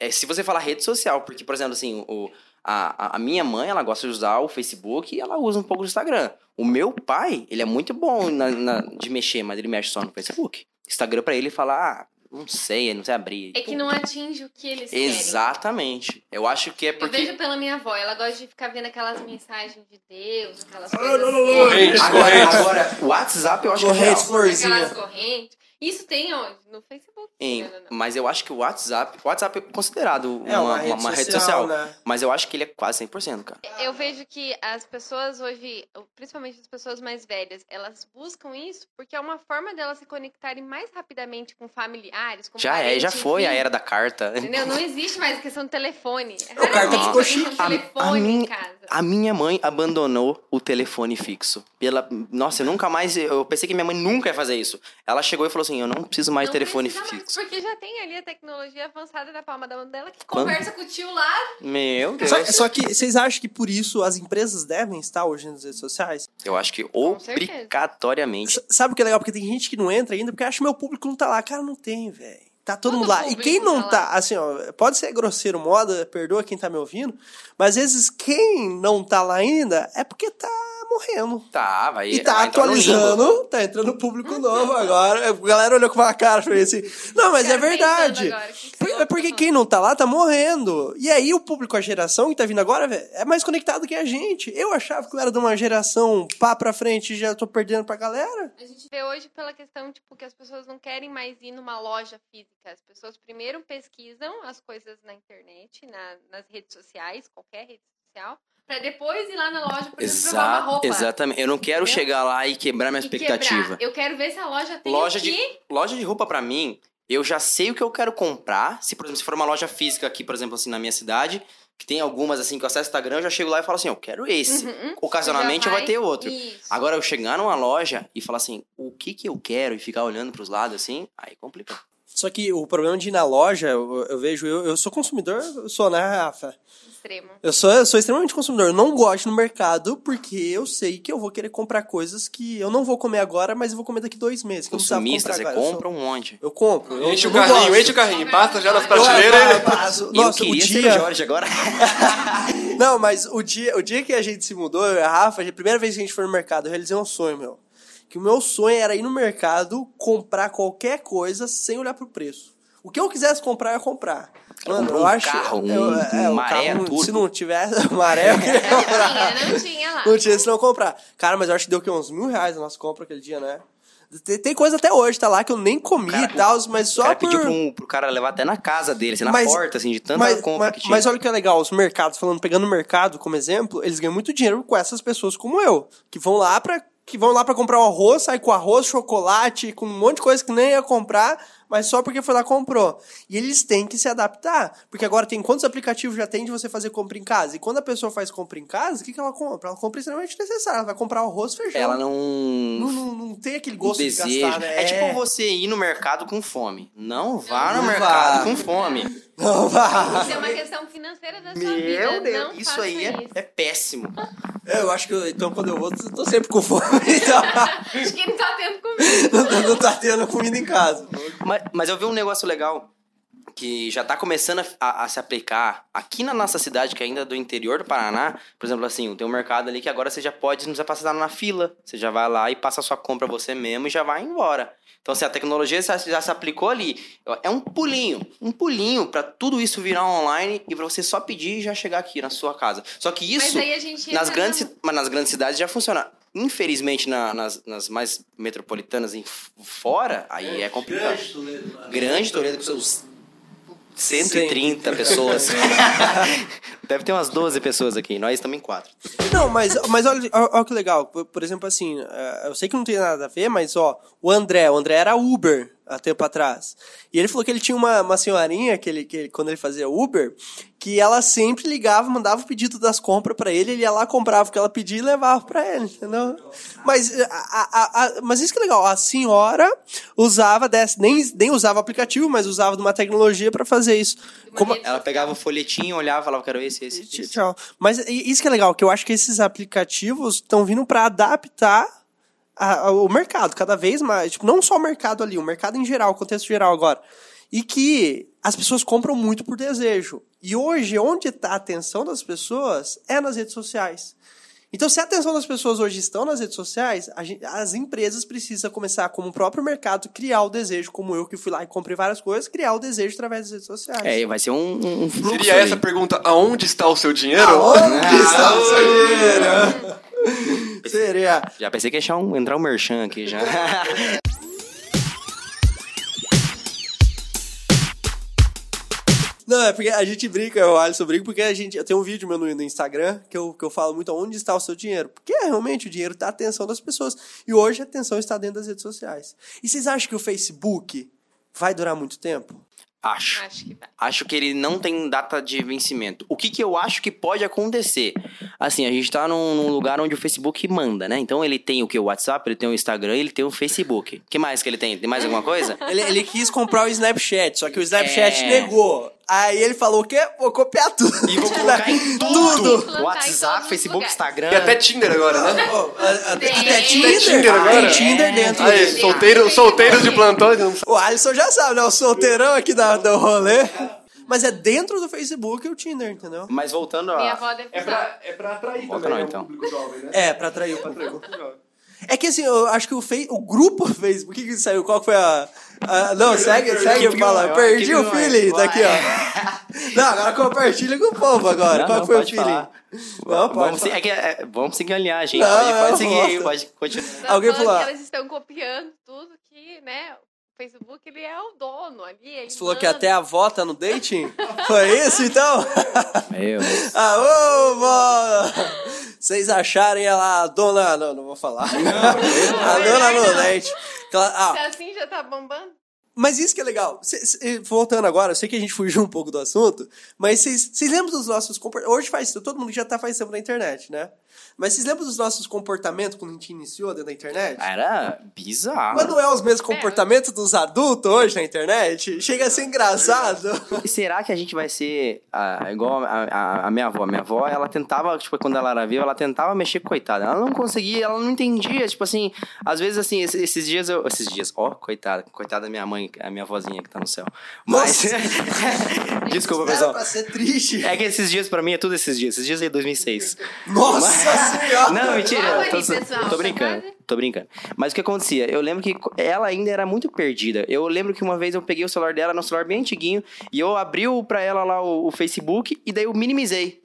D: É, se você falar rede social, porque, por exemplo, assim, o, a, a- minha mãe, ela gosta de usar o Facebook e ela usa um pouco do Instagram. O meu pai, ele é muito bom na, na- de mexer, mas ele mexe só no Facebook. Instagram pra ele fala, ah, não sei, não sei abrir.
E: É que não atinge o que eles querem.
D: Exatamente. Eu acho que é
E: Eu
D: porque.
E: vejo pela minha avó, ela gosta de ficar vendo aquelas mensagens de Deus, aquelas
B: Ah,
E: coisas.
B: não, não, não,
E: assim,
C: Corrente,
D: Agora, agora, o WhatsApp eu acho que é real.
E: Aquelas correntes. Isso tem onde? No Facebook.
D: Em- mas eu acho que o WhatsApp. O WhatsApp é considerado
B: É
D: uma, uma- uma rede social.
B: né?
D: Mas eu acho que ele é quase 100%, cara.
E: Eu vejo que as pessoas hoje, principalmente as pessoas mais velhas, elas buscam isso porque é uma forma delas se conectarem mais rapidamente com familiares, com
D: Já é,
E: parentes,
D: já foi a
E: enfim.
D: era da carta.
E: Entendeu? Não existe mais a questão do telefone. É
B: O carta ficou
E: um
B: chique.
D: A- a minha-. A minha mãe abandonou o telefone fixo. Pela... Nossa, eu nunca mais. Eu pensei que minha mãe nunca ia fazer isso. Ela chegou e falou assim: eu não preciso mais
E: Não
D: de telefone
E: precisa mais,
D: fixo.
E: porque já tem ali a tecnologia avançada da palma da mão dela que
D: Quando-
E: conversa com o tio lá.
D: Meu Deus.
B: Só, só que vocês acham que por isso as empresas devem estar hoje nas redes sociais?
D: Eu acho que obrigatoriamente.
B: S- Sabe o que é legal? Porque tem gente que não entra ainda porque acha que meu público não tá lá. Cara, não tem, velho. Tá todo,
E: Todo
B: mundo lá. E quem não
E: tá
B: tá,
E: lá.
B: assim, ó, pode ser grosseiro moda, perdoa quem tá me ouvindo, mas às vezes quem não tá lá ainda é porque tá morrendo.
D: Tá, vai.
B: E tá
D: vai
B: atualizando, tá entrando público novo agora. A galera olhou com uma cara pra mim assim. Não, mas é verdade.
E: agora, que
B: Por- É porque quem não tá lá tá morrendo. E aí o público, a geração que tá vindo agora, é mais conectado que a gente. Eu achava que eu era de uma geração pá pra frente e já tô perdendo pra galera.
E: A gente vê hoje pela questão, tipo, que as pessoas não querem mais ir numa loja física. As pessoas primeiro pesquisam as coisas na internet, na- nas redes sociais, qualquer rede social, pra depois ir lá na loja, por exemplo, provar uma
D: Exato,
E: roupa.
D: exatamente. Eu não quero
E: Entendeu?
D: chegar lá e quebrar minha
E: E
D: expectativa.
E: quebrar. Eu quero ver se a loja tem
D: Loja
E: o
D: de, loja de roupa pra mim, eu já sei o que eu quero comprar. Se, por exemplo, se for uma loja física aqui, por exemplo, assim, na minha cidade, que tem algumas assim que eu acesso o Instagram, eu já chego lá e falo assim, eu quero esse.
E: Uhum.
D: Ocasionalmente
E: Você já
D: vai ter outro.
E: Isso.
D: Agora, eu chegar numa loja e falar assim, o que que eu quero e ficar olhando pros lados assim, aí complica.
B: Só que o problema de ir na loja, eu, eu vejo, eu, eu sou consumidor, eu sou, né, Rafa?
E: Extremo.
B: Eu sou, eu sou extremamente consumidor. Eu não gosto no mercado porque eu sei que eu vou querer comprar coisas que eu não vou comer agora, mas eu vou comer daqui dois meses. Que eu
D: Consumista,
B: comprar
D: você
B: agora. Eu
D: compra um monte.
B: Eu compro. Eu,
C: Enche o
B: eu
C: carrinho,
B: gosto.
C: enche o carrinho, passa já nas
B: Eu-
C: prateleiras
B: eu
C: e...
B: passo-
D: eu
B: Nossa, o
D: queria ser o
B: dia...
D: Jorge agora.
B: Não, mas o dia, o dia que a gente se mudou, eu e a Rafa, a primeira vez que a gente foi no mercado, eu realizei um sonho, meu. Que o meu sonho era ir no mercado, comprar qualquer coisa sem olhar pro preço. O que eu quisesse comprar, eu ia comprar. Mano, eu
D: um
B: acho.
D: carro, um-
B: eu-
D: um
B: o
D: maré
B: carro,
D: turbo.
B: Se não tivesse maré, eu queria comprar.
E: Tinha, não tinha lá.
B: Não tinha se não comprar. Cara, mas eu acho que deu o quê? Uns mil reais a nossa compra aquele dia, né? Tem, tem coisa até hoje, tá lá, que eu nem comi
D: cara-
B: e tal, mas
D: O
B: só
D: cara
B: por...
D: pediu pro, um, pro cara levar até na casa dele, assim, na
B: Mas-
D: porta, assim, de tanta
B: mas,
D: compra
B: mas,
D: que tinha.
B: mas olha o que é legal, os mercados, falando, pegando o mercado como exemplo, eles ganham muito dinheiro com essas pessoas como eu, que vão lá pra que vão lá para comprar o arroz, sai com arroz, chocolate, com um monte de coisa que nem ia comprar, mas só porque foi lá e comprou. E eles têm que se adaptar, porque agora tem quantos aplicativos já tem de você fazer compra em casa? E quando a pessoa faz compra em casa, o que, que ela compra? Ela compra extremamente necessário, ela vai comprar arroz, feijão.
D: Ela não...
B: não, não, não tem aquele gosto de gastar, né?
D: É tipo você ir no mercado com fome. Não vá no
B: Não
D: mercado
B: vá.
D: com fome.
B: Não, vai.
E: Isso é uma questão financeira da sua vida.
D: Meu Deus,
E: não
D: isso aí é,
E: isso.
D: é péssimo.
B: Eu acho que, eu- então, quando eu vou, eu tô sempre com fome, então...
E: Acho que ele tá tendo comigo.
B: não, não tá tendo comida em casa.
D: Mas, mas eu vi um negócio legal que já tá começando a, a- se aplicar aqui na nossa cidade, que ainda é do interior do Paraná. Por exemplo, assim, tem um mercado ali que agora você já pode, não precisa passar na fila. Você já vai lá e passa a sua compra você mesmo e já vai embora. Então, assim, a tecnologia já, já se aplicou ali. É um pulinho, um pulinho pra tudo isso virar online e pra você só pedir e já chegar aqui na sua casa. Só que isso, nas grandes, nas grandes cidades já funciona. Infelizmente, na- nas, nas mais metropolitanas em fora, aí é complicado. Grande Toledo com seus 130 pessoas. Deve ter umas 12 pessoas aqui, nós estamos em 4.
B: Não, mas, mas olha, olha, que legal. Por, por exemplo, assim, eh, eu sei que não tem nada a ver, mas ó, o André, o André era Uber há tempo atrás. E ele falou que ele tinha uma, uma senhorinha, que ele, que ele- quando ele fazia Uber, que ela sempre ligava, mandava o pedido das compras pra ele, ele ia lá, comprava o que ela pedia e levava pra ele, entendeu? Mas, a, a- a- mas isso que é legal, a senhora usava dessa, nem, nem usava aplicativo, mas usava de uma tecnologia pra fazer isso. Como,
D: Ela pegava o folhetinho, olhava e falava, quero esse, esse, esse.
B: Tchau. Mas isso que é legal, que eu acho que esses aplicativos estão vindo para adaptar a- a- o mercado cada vez mais. Tipo, não só o mercado ali, o mercado em geral, o contexto geral agora. E que as pessoas compram muito por desejo. E hoje, onde está a atenção das pessoas é nas redes sociais. Então, se a atenção das pessoas hoje estão nas redes sociais, a gen- as empresas precisam começar, como o próprio mercado, criar o deseso, como eu que fui lá e comprei várias coisas, criar o desejo através das redes sociais.
D: É, vai ser um, um- fluxo.
C: Seria
D: ali.
C: essa a pergunta, aonde está o seu dinheiro?
B: Onde está o seu dinheiro? Seria.
D: Já pensei que ia um, entrar um merchan aqui já.
B: Não, é porque a gente brinca, eu, Alisson, brinca porque a gente. Eu tenho um vídeo meu no, no Instagram que eu, que eu falo muito onde está o seu dinheiro. Porque é, realmente o dinheiro está a atenção das pessoas. E hoje a atenção está dentro das redes sociais. E vocês acham que o Facebook vai durar muito tempo?
D: Acho.
E: Acho que vai.
D: Acho que ele não tem data de vencimento. O que, que eu acho que pode acontecer? Assim, a gente tá num, num lugar onde o Facebook manda, né? Então ele tem o que? O WhatsApp, ele tem o Instagram, ele tem o Facebook. O que mais que ele tem? Tem mais alguma coisa?
B: Ele, ele quis comprar o Snapchat, só que o Snapchat
D: É.
B: negou. Aí ele falou o quê? Vou copiar tudo.
D: E vou colocar em tudo.
B: Tudo.
D: WhatsApp, Facebook,
E: lugares.
D: Instagram.
C: E até Tinder agora, né?
B: Oh, a- a-
E: Tem.
B: até
E: Tem
B: Tinder.
C: Tinder agora?
B: Tem Tinder dentro
C: Aí,
B: dele.
C: solteiro, solteiros de plantão.
B: O Alisson já sabe, né? O solteirão aqui da, do rolê. Mas é dentro do Facebook o Tinder, entendeu?
D: Mas voltando
E: Minha
D: a...
E: avó deve
C: É pra, é pra atrair também
D: não,
C: né,
D: então.
C: o público jovem, né?
B: É, pra atrair o público. É que assim, eu acho que o, fei- o grupo Facebook, o que que saiu? Qual foi a... a- não, segue, segue,
D: que
B: fala.
D: vai,
B: Perdi o
D: vai,
B: feeling daqui, ó. Não, agora compartilha com o povo agora.
D: Não,
B: Qual
D: não,
B: foi o
D: pode
B: feeling?
D: falar.
B: Não, pode
D: Vamos, se- é que, é, vamos seguir a linhagem.
B: Não,
D: pode, pode seguir aí, pode continuar.
E: Tá
B: Alguém falou,
E: elas estão copiando tudo que, né? Facebook, ele é o dono ali. Ele
B: Você falou que
E: manda.
B: até a avó tá no dating? Foi isso, então?
D: Meu Deus.
B: Aô, vó! Vocês acharem ela a dona... Não, não vou falar. a dona no date. Ah,
E: Se assim já tá bombando.
B: Mas isso que é legal. Cê- cê- voltando agora, eu sei que a gente fugiu um pouco do assunto, mas vocês lembram dos nossos comportamentos? Hoje faz todo mundo já tá faz tempo na internet, né? Mas vocês lembram dos nossos comportamentos quando a gente iniciou dentro da internet?
D: Era bizarro.
B: Mas não é os mesmos comportamentos dos adultos hoje na internet? Chega a ser engraçado.
D: E será que a gente vai ser ah, igual a, a- a minha avó? Minha avó, ela tentava, tipo, quando ela era viva, ela tentava mexer com coitada. Ela não conseguia, ela não entendia. Tipo assim, às vezes, assim, esses, esses dias eu. Esses dias, ó, coitada, coitada da minha mãe, a minha vozinha que tá no céu. Mas. Desculpa,
B: Era
D: pessoal.
B: pra ser triste.
D: É que esses dias pra mim é tudo esses dias. Esses dias é 2006.
B: Nossa senhora!
D: Não, mentira. Tô,
E: aí, pessoal,
D: tô brincando. Tô brincando. Mas o que acontecia? Eu lembro que ela ainda era muito perdida. Eu lembro que uma vez eu peguei o celular dela, no celular bem antiguinho, e eu abri o- pra ela lá o, o Facebook, e daí eu minimizei.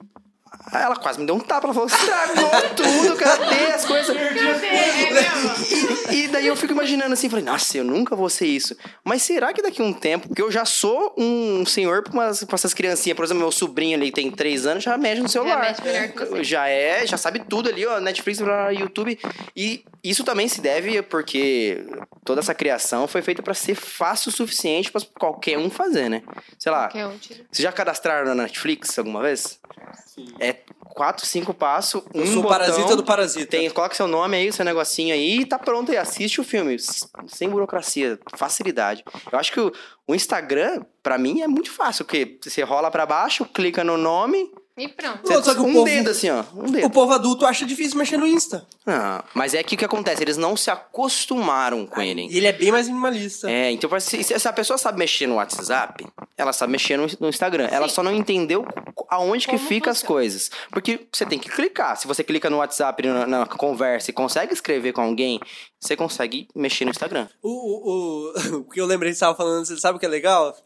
D: Ela quase me deu um tapa. Ela falou: estragou tudo, cadê as coisas? E, e daí eu fico imaginando assim, falei, nossa, eu nunca vou ser isso. Mas será que daqui a um tempo, porque eu já sou um senhor pra, umas, pra essas criancinhas, por exemplo, meu sobrinho ali tem três anos, já mexe no celular.
E: você.
D: Já é, já sabe tudo ali, ó, Netflix, YouTube. E isso também se deve porque toda essa criação foi feita pra ser fácil o suficiente pra qualquer um fazer, né? Sei lá,
E: um
D: vocês já cadastraram na Netflix alguma vez? É quatro, cinco passos, um botão,
B: parasita do parasita.
D: Tem, coloca seu nome aí, seu negocinho aí e tá pronto aí. Assiste o filme. Sem burocracia, facilidade. Eu acho que o, o Instagram, pra mim, é muito fácil. Porque você rola pra baixo, clica no nome,
E: E pronto.
B: Só que o
D: um
B: povo-
D: dedo assim, ó. Um dedo.
B: O povo adulto acha difícil mexer no Insta.
D: Ah, mas é que o que acontece? Eles não se acostumaram com ele.
B: E ele é bem mais minimalista.
D: É, então se, se a pessoa sabe mexer no WhatsApp, ela sabe mexer no, no Instagram. Ela
E: Sim.
D: só não entendeu aonde que
E: Como
D: fica as
E: funciona.
D: coisas. Porque você tem que clicar. Se você clica no WhatsApp, na, na conversa e consegue escrever com alguém, você consegue mexer no Instagram.
B: O, o, o, o que eu lembrei que você estava falando, você sabe o que é legal?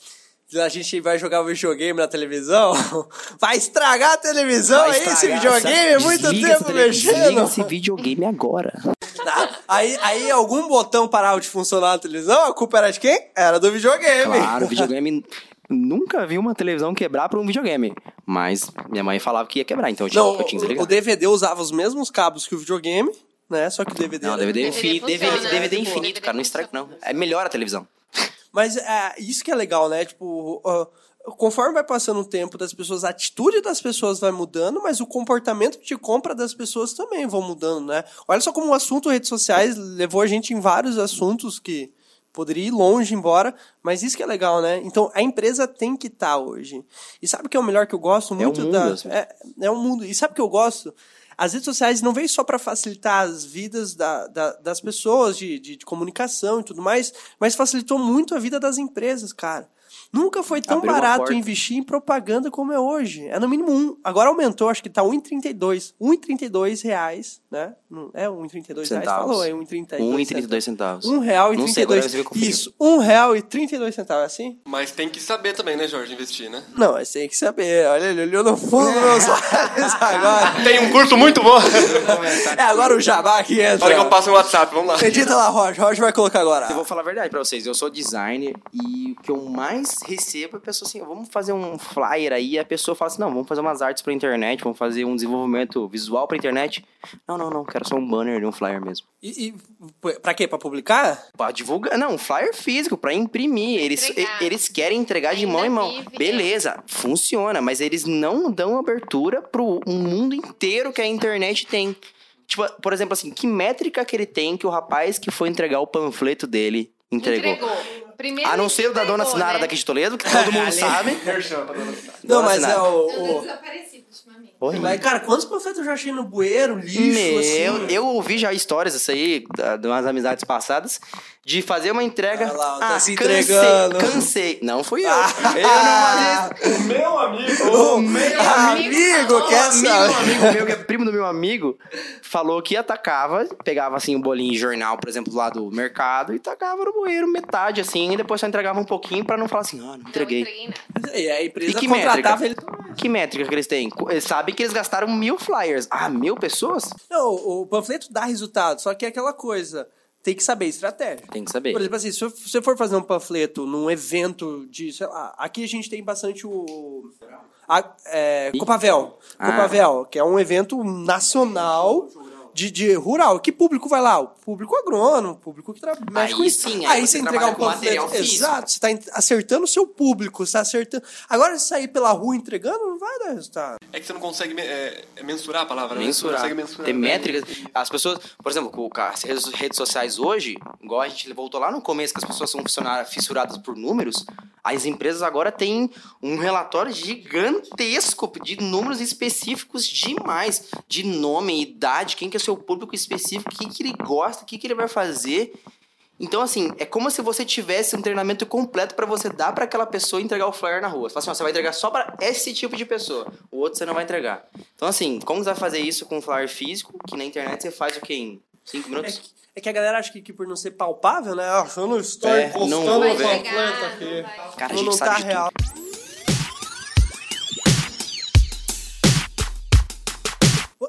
B: A gente vai jogar o videogame na televisão, vai estragar a televisão
D: Vai
B: aí, esse videogame, é
D: sabe?
B: muito
D: Desliga
B: tempo
D: essa
B: mexendo.
D: esse videogame agora.
B: Ah, Aí, aí algum botão parava de funcionar na televisão, a culpa era de quem? Era do videogame.
D: Claro, videogame. Nunca vi uma televisão quebrar por um videogame. Mas minha mãe falava que ia quebrar, então eu tinha,
B: Não,
D: eu tinha que
B: o, o. DVD usava os mesmos cabos que o videogame, né? Só que o DVD.
D: Não,
B: era-
D: DVD é
E: DVD
D: infinito. DVD,
E: funciona,
D: DVD é
E: tipo,
D: infinito, cara. Não estraga, não. É melhor a televisão.
B: Mas é, isso que é legal, né? Tipo, ó, conforme vai passando o tempo das pessoas, a atitude das pessoas vai mudando, mas o comportamento de compra das pessoas também vão mudando, né? Olha só como o assunto redes sociais levou a gente em vários assuntos que poderia ir longe embora, mas isso que é legal, né? Então a empresa tem que estar hoje. E sabe o que é o melhor que eu gosto
D: É o
B: muito
D: mundo,
B: da
D: assim.
B: é, é o mundo. E sabe o que eu gosto? As redes sociais não veio só para facilitar as vidas da- da- das pessoas de, de- de comunicação e tudo mais, mas facilitou muito a vida das empresas, cara. Nunca foi tão
D: Abriu
B: barato investir em propaganda como é hoje. É no mínimo um. Agora aumentou, acho que tá 1,32. 1,32 reais, né? É 1,32 reais?
D: Centavos.
B: Falou, é 1,32
D: 1,32 centavos.
B: Um real e
D: Não sei,
B: 32
D: agora você vê comigo.
B: Isso, um real e 32 centavos, é assim?
C: Mas tem que saber também, né, Jorge, investir, né?
B: Não, mas tem que saber. Olha, ele olhou no fundo dos meus olhos agora.
C: Tem um curso muito bom.
B: É agora o jabá que entra.
C: Olha que eu passo no WhatsApp, vamos lá.
B: Edita lá, Roger. Roger vai colocar agora.
D: Eu vou falar a verdade pra vocês. Eu sou designer e o que eu mais recebo a pessoa assim, vamos fazer um flyer aí. E a pessoa fala assim, não, vamos fazer umas artes pra internet, vamos fazer um desenvolvimento visual pra internet. Não, não, não, quero só um banner de um flyer mesmo.
B: E, e pra quê? Pra publicar?
D: Pra divulgar, não, um flyer físico, pra imprimir. Eles,
E: Entregar.
D: e- eles querem entregar de
E: Ainda
D: mão em mão.
E: vive?
D: Beleza, funciona, mas eles não dão abertura pro um mundo inteiro que a internet tem. Tipo, por exemplo, assim, que métrica que ele tem que o rapaz que foi entregar o panfleto dele entregou?
E: Primeiro
D: A não ser o da dona Sinara
E: né?
D: daqui de Toledo, que todo mundo sabe.
B: Não,
D: Dona
B: mas é
D: Sinara.
B: o.
E: Eu tô
B: o...
E: desaparecido ultimamente.
D: Oi?
B: Mas, cara, quantos panfletos eu já achei no bueiro, lixo,
D: Meu,
B: assim?
D: eu ouvi já histórias isso aí, da- de umas amizades passadas, de fazer uma entrega.
B: Olha lá, tá
D: ah,
B: se
D: cansei,
B: entregando.
D: cansei. Não fui eu.
B: Ah.
D: eu não fazia isso.
C: Meu amigo.
B: Ô,
E: amigo
B: amigo,
E: falou,
B: quer
D: amigo,
B: saber?
D: um amigo meu, que é primo do meu amigo, falou que atacava, pegava assim um bolinho de jornal, por exemplo, lá do mercado, e tacava no bueiro metade, assim, e depois só entregava um pouquinho pra não falar assim, ah, não entreguei.
E: Não entreguei nada.
B: E a empresa
D: E que
B: contratava
D: métrica?
B: ele.
D: Que métrica que eles têm? Eles sabem que eles gastaram mil flyers. Ah, mil pessoas?
B: Não, o panfleto dá resultado, só que é aquela coisa. tem que saber estratégia.
D: Tem que saber.
B: Por exemplo, assim, se você for fazer um panfleto num evento de, sei lá, aqui a gente tem bastante o. A, é, Copavel.
D: Ah.
B: Copavel, que é um evento nacional de, de rural. Que público vai lá? O público agrônomo, público que tra- mexe
D: Aí
B: com isso.
D: sim,
B: aí
D: aí
B: você
D: você
B: entregar um
D: trabalha
B: panfleto. Exato, você está acertando o seu público, você tá acertando. Agora, se sair pela rua entregando, não vai dar resultado.
C: É que você não consegue é, é mensurar a palavra, né?
D: Mensurar.
C: Você não consegue mensurar.
D: Tem métricas. As pessoas, por exemplo, com as redes sociais hoje, igual a gente voltou lá no começo, que as pessoas são funcionárias fissuradas por números, as empresas agora têm um relatório gigantesco de números específicos demais. De nome, idade, quem que é seu público específico, o que, que ele gosta, o que, que ele vai fazer. Então, assim, é como se você tivesse um treinamento completo pra você dar pra aquela pessoa entregar o flyer na rua. Você fala assim, ó, você vai entregar só pra esse tipo de pessoa. O outro você não vai entregar. Então, assim, como você vai fazer isso com um flyer físico, que na internet você faz o quê? Em cinco
B: É
D: minutos?
B: que, é que a galera acha que, que por não ser palpável, né? Ah, eu não estou
D: É,
B: encostando
D: não vou
E: Vai
D: ver.
E: chegar,
B: aqui.
E: não vai.
D: Cara, a
B: Não,
D: gente
B: não
D: sabe
B: tá
D: de
B: real.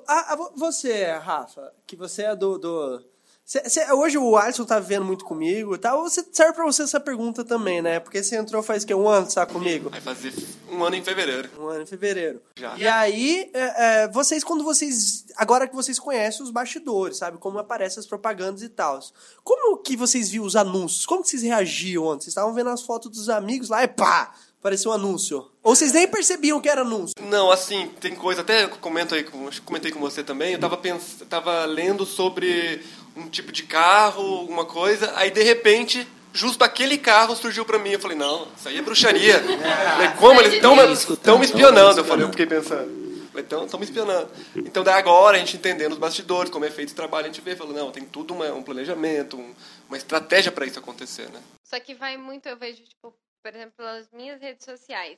B: Ah, ah, vo- você, Rafa, que você é do. do... cê- cê- hoje o Alisson tá vivendo muito comigo e tal. Você, serve pra você essa pergunta também, né? Porque você entrou faz que um ano, tá comigo?
C: Vai fazer um ano em fevereiro.
B: Um ano em fevereiro.
C: Já.
B: E aí, é, é, vocês, quando vocês. Agora que vocês conhecem os bastidores, sabe? Como aparecem as propagandas e tal. Como que vocês viam os anúncios? Como que vocês reagiam ontem? Vocês estavam vendo as fotos dos amigos lá e pá! Apareceu um anúncio. Ou vocês nem percebiam que era anúncio?
C: Não, assim, tem coisa, até eu comento aí, comentei com você também, eu tava, pens, tava lendo sobre um tipo de carro, alguma coisa, aí de repente, justo aquele carro surgiu pra mim, eu falei, não, isso aí é bruxaria. Falei, como eles estão me espionando? Eu falei, eu fiquei pensando. Então, estão me espionando. Então, daí agora, a gente entendendo os bastidores, como é feito esse trabalho, a gente vê, falou, não, tem tudo uma- um planejamento, um- uma estratégia pra isso acontecer, né?
E: Só que vai muito, eu vejo, tipo, por exemplo, pelas minhas redes sociais.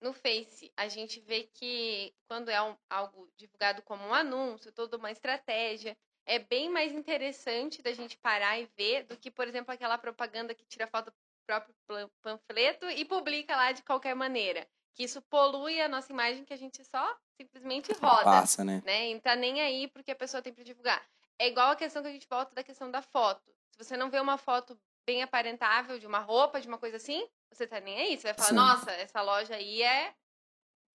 E: No Face, a gente vê que quando é um- algo divulgado como um anúncio, toda uma estratégia, é bem mais interessante da gente parar e ver do que, por exemplo, aquela propaganda que tira foto do próprio panfleto e publica lá de qualquer maneira. Que isso polui a nossa imagem que a gente só simplesmente roda
D: Passa, né?
E: né? E não tá nem aí porque a pessoa tem pra divulgar. É igual a questão que a gente volta da questão da foto. Se você não vê uma foto bem aparentável de uma roupa, de uma coisa assim, você tá nem aí. Você vai falar,
D: Sim.
E: nossa, essa loja aí é.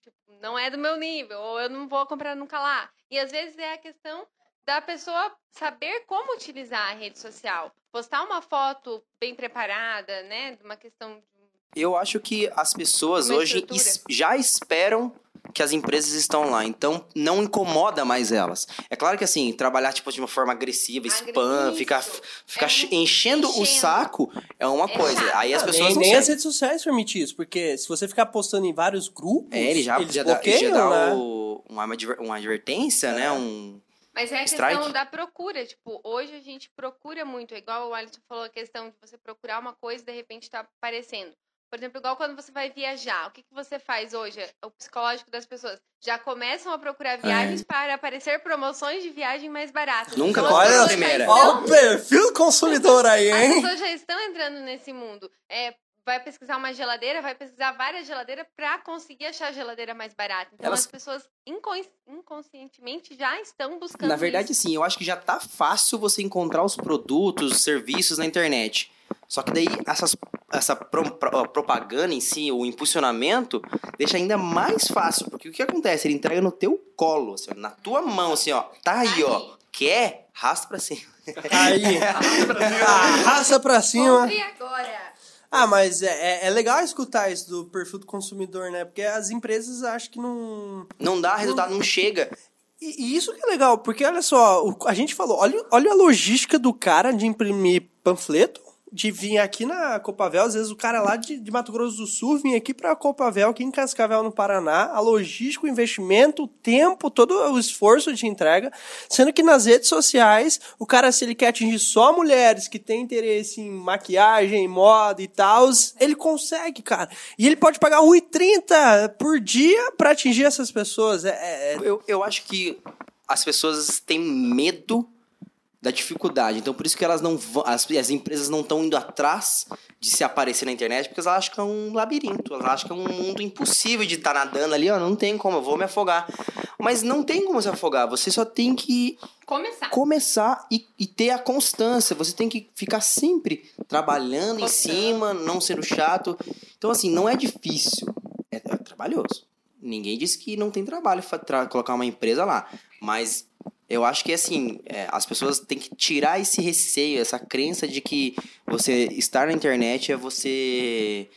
E: tipo, não é do meu nível, ou eu não vou comprar nunca lá. E às vezes é a questão da pessoa saber como utilizar a rede social. Postar uma foto bem preparada, né? De uma questão.
D: Eu acho que as pessoas
E: Uma
D: hoje es- já esperam que as empresas estão lá, então não incomoda mais elas. É claro que assim, trabalhar tipo de uma forma agressiva, spam,
E: Agressivo.
D: ficar, ficar
E: É
D: che-
E: muito-
D: enchendo, o
E: enchendo.
D: saco é uma
E: É
D: coisa.
E: chato.
D: Aí as pessoas
B: nem,
D: não
B: nem as redes sociais permitem isso, porque se você ficar postando em vários grupos,
D: É, ele já,
B: eles
D: já dá,
B: bloqueiam,
D: já dá
B: né?
D: o- uma, adver- uma advertência, né? Um,
E: Mas é a
D: Strike.
E: questão da procura. Tipo, hoje a gente procura muito. É igual o Alisson falou, a questão de você procurar uma coisa e de repente tá aparecendo. Por exemplo, igual quando você vai viajar. O que, que você faz hoje? O psicológico das pessoas. Já começam a procurar viagens para aparecer promoções de viagem mais baratas.
D: É. Nunca
E: Então, as
D: compra
E: pessoas
D: a primeira.
B: Ó o perfil do consumidor aí,
E: As
B: hein?
E: pessoas já estão entrando nesse mundo. É, vai pesquisar uma geladeira, vai pesquisar várias geladeiras para conseguir achar a geladeira mais barata. Então
D: Elas-
E: as pessoas incons- inconscientemente já estão buscando
D: Na verdade,
E: isso.
D: sim, eu acho que já tá fácil você encontrar os produtos, os serviços na internet. Só que daí essas, essa pro- pro- propaganda em si, o impulsionamento, deixa ainda mais fácil. Porque o que acontece? Ele entrega no teu colo, assim, na tua mão, assim, ó. Tá aí, ó. Quer? Rasta pra cima.
B: Aí. Arrasta pra cima.
E: Compre agora!
B: Ah, mas é, é, é legal escutar isso do perfil do consumidor, né? Porque as empresas acham que não.
D: Não dá resultado, não chega.
B: E, e isso que é legal, porque olha só, a gente falou, olha, olha a logística do cara de imprimir panfleto, de vir aqui na Copavel, às vezes o cara lá de, de Mato Grosso do Sul vinha aqui pra Copavel, aqui em Cascavel, no Paraná, a logística, o investimento, o tempo, todo o esforço de entrega, sendo que nas redes sociais, o cara, se ele quer atingir só mulheres que têm interesse em maquiagem, moda e tal, ele consegue, cara. E ele pode pagar 1,30 por dia pra atingir essas pessoas. É, é- é
D: Eu, eu acho que as pessoas têm medo da dificuldade. Então, por isso que elas não vão. As, as empresas não estão indo atrás de se aparecer na internet, porque elas acham que é um labirinto. Elas acham que é um mundo impossível de estar nadando ali, ó. Não tem como, eu vou me afogar. Mas não tem como se afogar. Você só tem que
E: Começar.
D: começar e, e ter a constância. Você tem que ficar sempre trabalhando em cima, não sendo chato. Então, assim, não é difícil. É, é trabalhoso. Ninguém disse que não tem trabalho tra- colocar uma empresa lá. Mas eu acho que, assim, é, as pessoas têm que tirar esse receio, essa crença de que você estar na internet é você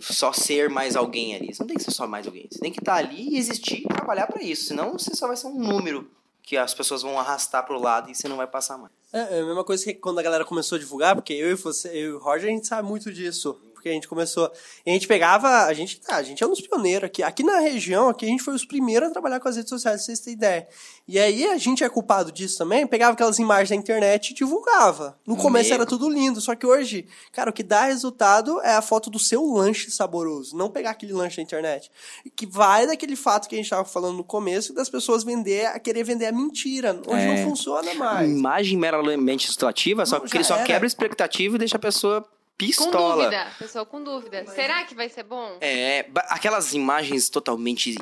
D: só ser mais alguém ali. Você não tem que ser só mais alguém. Você tem que estar ali e existir e trabalhar para isso. Senão você só vai ser um número que as pessoas vão arrastar pro lado e você não vai passar mais.
B: É, é a mesma coisa que quando a galera começou a divulgar, porque eu e você, eu e o Roger, a gente sabe muito disso. Porque a gente começou. E a gente pegava. A gente, ah, a gente é um dos pioneiros aqui. Aqui na região, aqui a gente foi os primeiros a trabalhar com as redes sociais, pra vocês terem ideia. E aí a gente é culpado disso também, pegava aquelas imagens da internet e divulgava. No começo
D: Meu.
B: era tudo lindo, só que hoje, cara, o que dá resultado é a foto do seu lanche saboroso, não pegar aquele lanche da internet. Que vai daquele fato que a gente tava falando no começo, das pessoas vender, a querer vender a mentira. Hoje
D: É.
B: não funciona mais.
D: Imagem meramente situativa, só
B: Não,
D: que ele só
B: era.
D: quebra a expectativa e deixa a pessoa
E: Com
D: pistola.
E: dúvida. Pessoa com dúvida. Será que vai ser bom?
D: É, aquelas imagens totalmente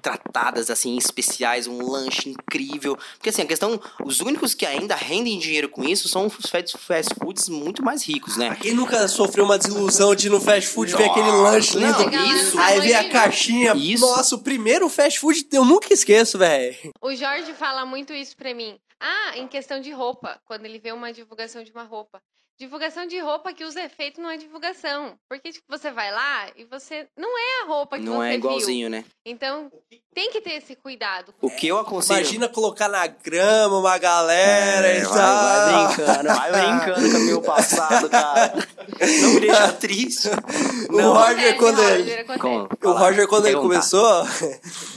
D: tratadas, assim, especiais, um lanche incrível. Porque, assim, a questão, os únicos que ainda rendem dinheiro com isso são os fast, fast foods muito mais ricos, né?
B: Quem nunca sofreu uma desilusão de ir no fast food ver aquele lanche
D: não,
B: lindo?
D: isso.
B: Aí vê a caixinha.
D: Isso.
B: Nossa, o primeiro fast food eu nunca esqueço, velho.
E: O Jorge fala muito isso pra mim. Ah, em questão de roupa, quando ele vê uma divulgação de uma roupa. Divulgação de roupa que usa efeito não é divulgação. Porque tipo, você vai lá e você não é a roupa que
D: Não
E: você
D: é
E: viu.
D: igualzinho, né?
E: Então, tem que ter esse cuidado.
D: O que eu aconselho...
B: Imagina colocar na grama uma galera
D: É,
B: e
D: vai,
B: tal.
D: vai brincando, vai brincando com o meu passado, cara. Não me deixa triste.
B: O Roger, quando
E: Roger,
B: ele... O Roger, quando ele começou,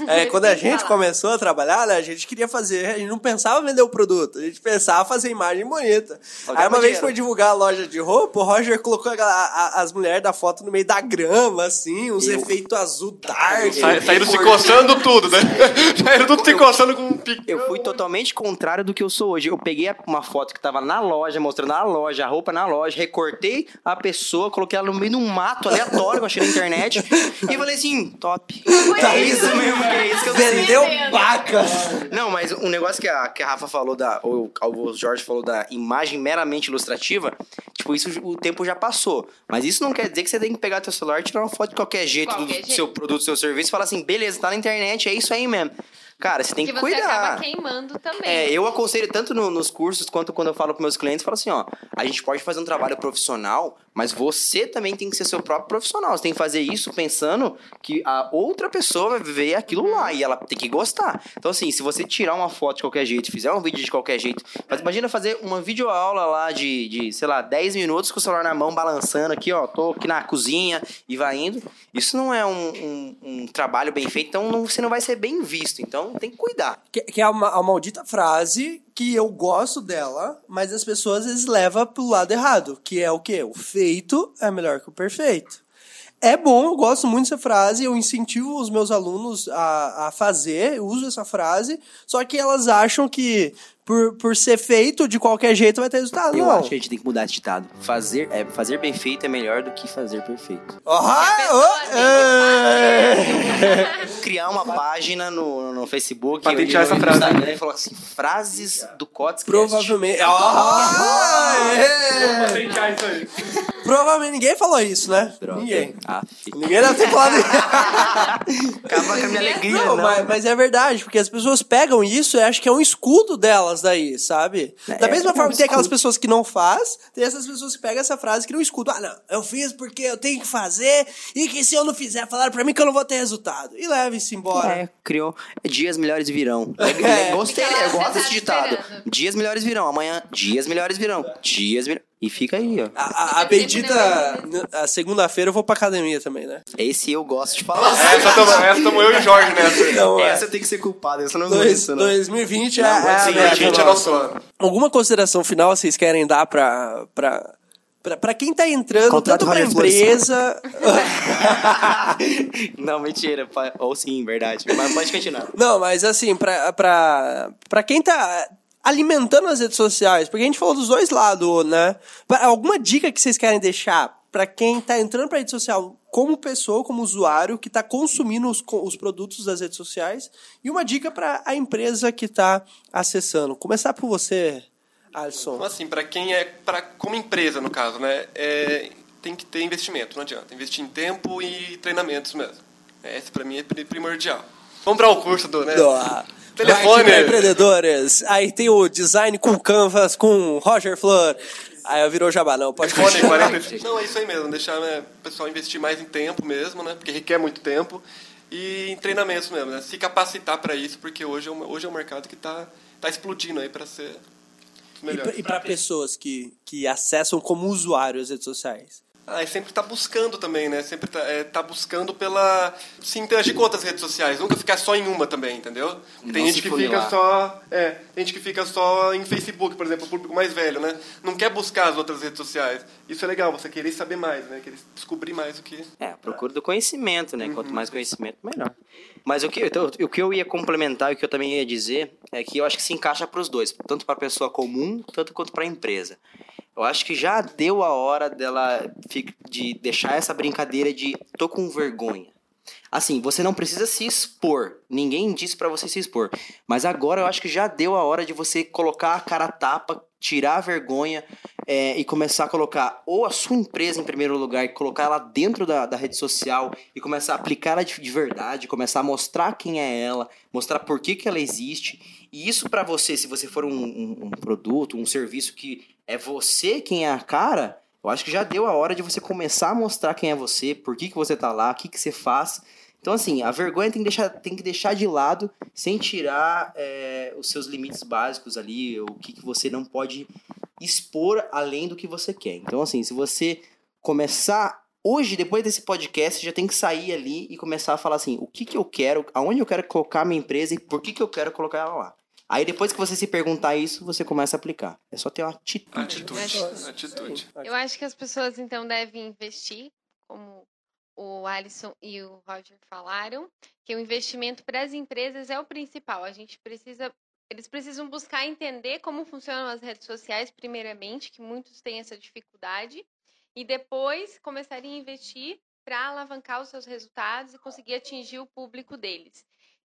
B: é, quando a
E: Tem que
B: gente começou a trabalhar, né, a gente queria fazer, a gente não pensava em vender o produto, a gente pensava em fazer imagem bonita. Aí uma vez foi divulgar loja de roupa, o Roger colocou a- a- as mulheres da foto no meio da grama, assim, uns
D: Eu-
B: efeitos azul dark.
C: Sa- Saíram se coçando tudo, né? Saíram tudo se coçando com.
D: Eu fui totalmente contrário do que eu sou hoje. Eu peguei uma foto que tava na loja, mostrando a loja, a roupa na loja, recortei a pessoa, coloquei ela no meio de um mato aleatório que eu achei na internet e falei assim, top. É isso mesmo, que é isso que eu
B: Vendeu vacas.
D: Não, mas um negócio que a, que a Rafa falou da. Ou o Jorge falou da imagem meramente ilustrativa, tipo, isso o tempo já passou. Mas isso não quer dizer que você tem que pegar teu celular e tirar uma foto de qualquer jeito do
E: Qualquer jeito.
D: seu produto, do seu serviço e falar assim, beleza, tá na internet, é isso aí mesmo. Cara, você tem
E: Que
D: que
E: você
D: cuidar.
E: acaba queimando também.
D: É, eu aconselho tanto no- nos cursos quanto quando eu falo com meus clientes, falo assim, ó, a gente pode fazer um trabalho profissional, mas você também tem que ser seu próprio profissional. Você tem que fazer isso pensando que a outra pessoa vai ver aquilo lá e ela tem que gostar. Então, assim, se você tirar uma foto de qualquer jeito, fizer um vídeo de qualquer jeito, mas imagina fazer uma videoaula lá de, de, sei lá, 10 minutos com o celular na mão, balançando aqui, ó, tô aqui na cozinha e vai indo. Isso não é um, um- um trabalho bem feito, então não- você não vai ser bem visto. Então, tem que cuidar.
B: Que, que é uma, a maldita frase que eu gosto dela, mas as pessoas às vezes levam pro lado errado, que é o quê? O feito é melhor que o perfeito. É bom, eu gosto muito dessa frase, eu incentivo os meus alunos a, a fazer, eu uso essa frase, só que elas acham que por, por ser feito de qualquer jeito vai ter resultado.
D: Eu
B: não.
D: acho que a gente tem que mudar esse ditado. Fazer, é, fazer bem feito é melhor do que fazer perfeito.
B: Oh,
E: que
B: é.
D: Criar uma página no, no Facebook
C: Patentear
D: e no
C: essa frase.
D: Instagram e falar assim, frases do Cotes
B: Provavelmente. Ah, é.
C: isso aí.
B: Provavelmente ninguém falou isso, né? Ninguém.
D: Ah.
B: Ninguém deve ter falado isso.
D: Acaba com a minha alegria,
B: Não,
D: não.
B: Mas, mas é verdade, porque as pessoas pegam isso e acham que é um escudo delas daí, sabe? da
D: É,
B: mesma
D: é
B: forma que tem aquelas pessoas que não faz, tem essas pessoas que pegam essa frase e criam um escudo. Ah, não, eu fiz porque eu tenho que fazer e que se eu não fizer, falaram pra mim que eu não vou ter resultado. E leva isso embora.
D: É, criou. Dias melhores virão. É,
B: É.
D: Gostei, eu gosto desse
E: tá
D: ditado.
E: esperando.
D: Dias melhores virão. Amanhã, dias melhores virão. Dias melhores. E fica aí, ó.
B: A, a- a bendita. A segunda-feira eu vou pra academia também, né?
D: Esse eu gosto de falar.
C: Essa tamo, essa tamo eu e o Jorge nessa.
B: Então, é.
D: Essa tem que ser culpada, essa não
B: Dois,
D: aguento, não.
B: 2020 é,
D: Não,
B: é a
D: sim,
B: meta
C: 2020 é nosso ano.
B: Alguma consideração final vocês querem dar pra. pra... Pra, pra quem tá entrando,
D: Contrato
B: tanto pra empresa.
D: não, mentira. Ou sim, verdade. Mas pode continuar.
B: Não, mas assim, pra, pra, pra quem tá alimentando as redes sociais, porque a gente falou dos dois lados, né? Alguma dica que vocês querem deixar pra quem tá entrando pra rede social como pessoa, como usuário que está consumindo os, os produtos das redes sociais e uma dica para a empresa que está acessando. Começar por você, Alisson.
C: Então, assim, para quem é, pra, como empresa, no caso, né, é, tem que ter investimento, não adianta. Investir em tempo e treinamentos mesmo. Esse, para mim, é pri- primordial. Comprar o curso do, né?
B: Doa.
C: Telefone.
B: Empreendedores. Aí tem o design com canvas, com Roger Flor. Aí virou jabá, não, pode
C: Fone
B: continuar.
C: 45. Não, é isso aí mesmo. Deixar né, o pessoal investir mais em tempo mesmo, né? Porque requer muito tempo. E em treinamentos mesmo, né? Se capacitar para isso, porque hoje é um, hoje é um mercado que está tá explodindo aí para ser melhor.
B: E para pessoas que, que acessam como usuário as redes sociais.
C: Ah, e sempre tá buscando também, né? Sempre tá, é, tá buscando pela. se interagir com outras redes sociais, nunca ficar só em uma também, entendeu? Tem
D: Não
C: gente
D: se
C: que fica só. É, tem gente que fica só em Facebook, por exemplo, o público mais velho, né? Não quer buscar as outras redes sociais. Isso é legal, você querer saber mais, né? Querer descobrir mais o que.
D: É, a procura do conhecimento, né? Quanto mais conhecimento, melhor. Mas o que, então, o que eu ia complementar e o que eu também ia dizer é que eu acho que se encaixa para os dois, tanto para a pessoa comum, tanto quanto para a empresa. Eu acho que já deu a hora dela de deixar essa brincadeira de tô com vergonha. Assim, você não precisa se expor. Ninguém disse pra você se expor. Mas agora eu acho que já deu a hora de você colocar a cara a tapa, tirar a vergonha é, e começar a colocar ou a sua empresa em primeiro lugar colocar ela dentro da, da rede social e começar a aplicar ela de, de verdade, começar a mostrar quem é ela, mostrar por que, que ela existe. E isso pra você, se você for um, um- um produto, um serviço que é você quem é a cara, eu acho que já deu a hora de você começar a mostrar quem é você, por que, que você tá lá, o que, que você faz. Então, assim, a vergonha tem que deixar, tem que deixar de lado sem tirar é, os seus limites básicos ali, o que, que você não pode expor além do que você quer. Então, assim, se você começar hoje, depois desse podcast, já tem que sair ali e começar a falar assim, o que, que eu quero, aonde eu quero colocar minha empresa e por que, que eu quero colocar ela lá. Aí depois que você se perguntar isso, você começa a aplicar. É só ter uma atitude.
C: Atitude. Atitude.
E: Eu acho que as pessoas então devem investir, como o Alisson e o Roger falaram, que o investimento para as empresas é o principal. A gente precisa, eles precisam buscar entender como funcionam as redes sociais, primeiramente, que muitos têm essa dificuldade, e depois começarem a investir para alavancar os seus resultados e conseguir atingir o público deles.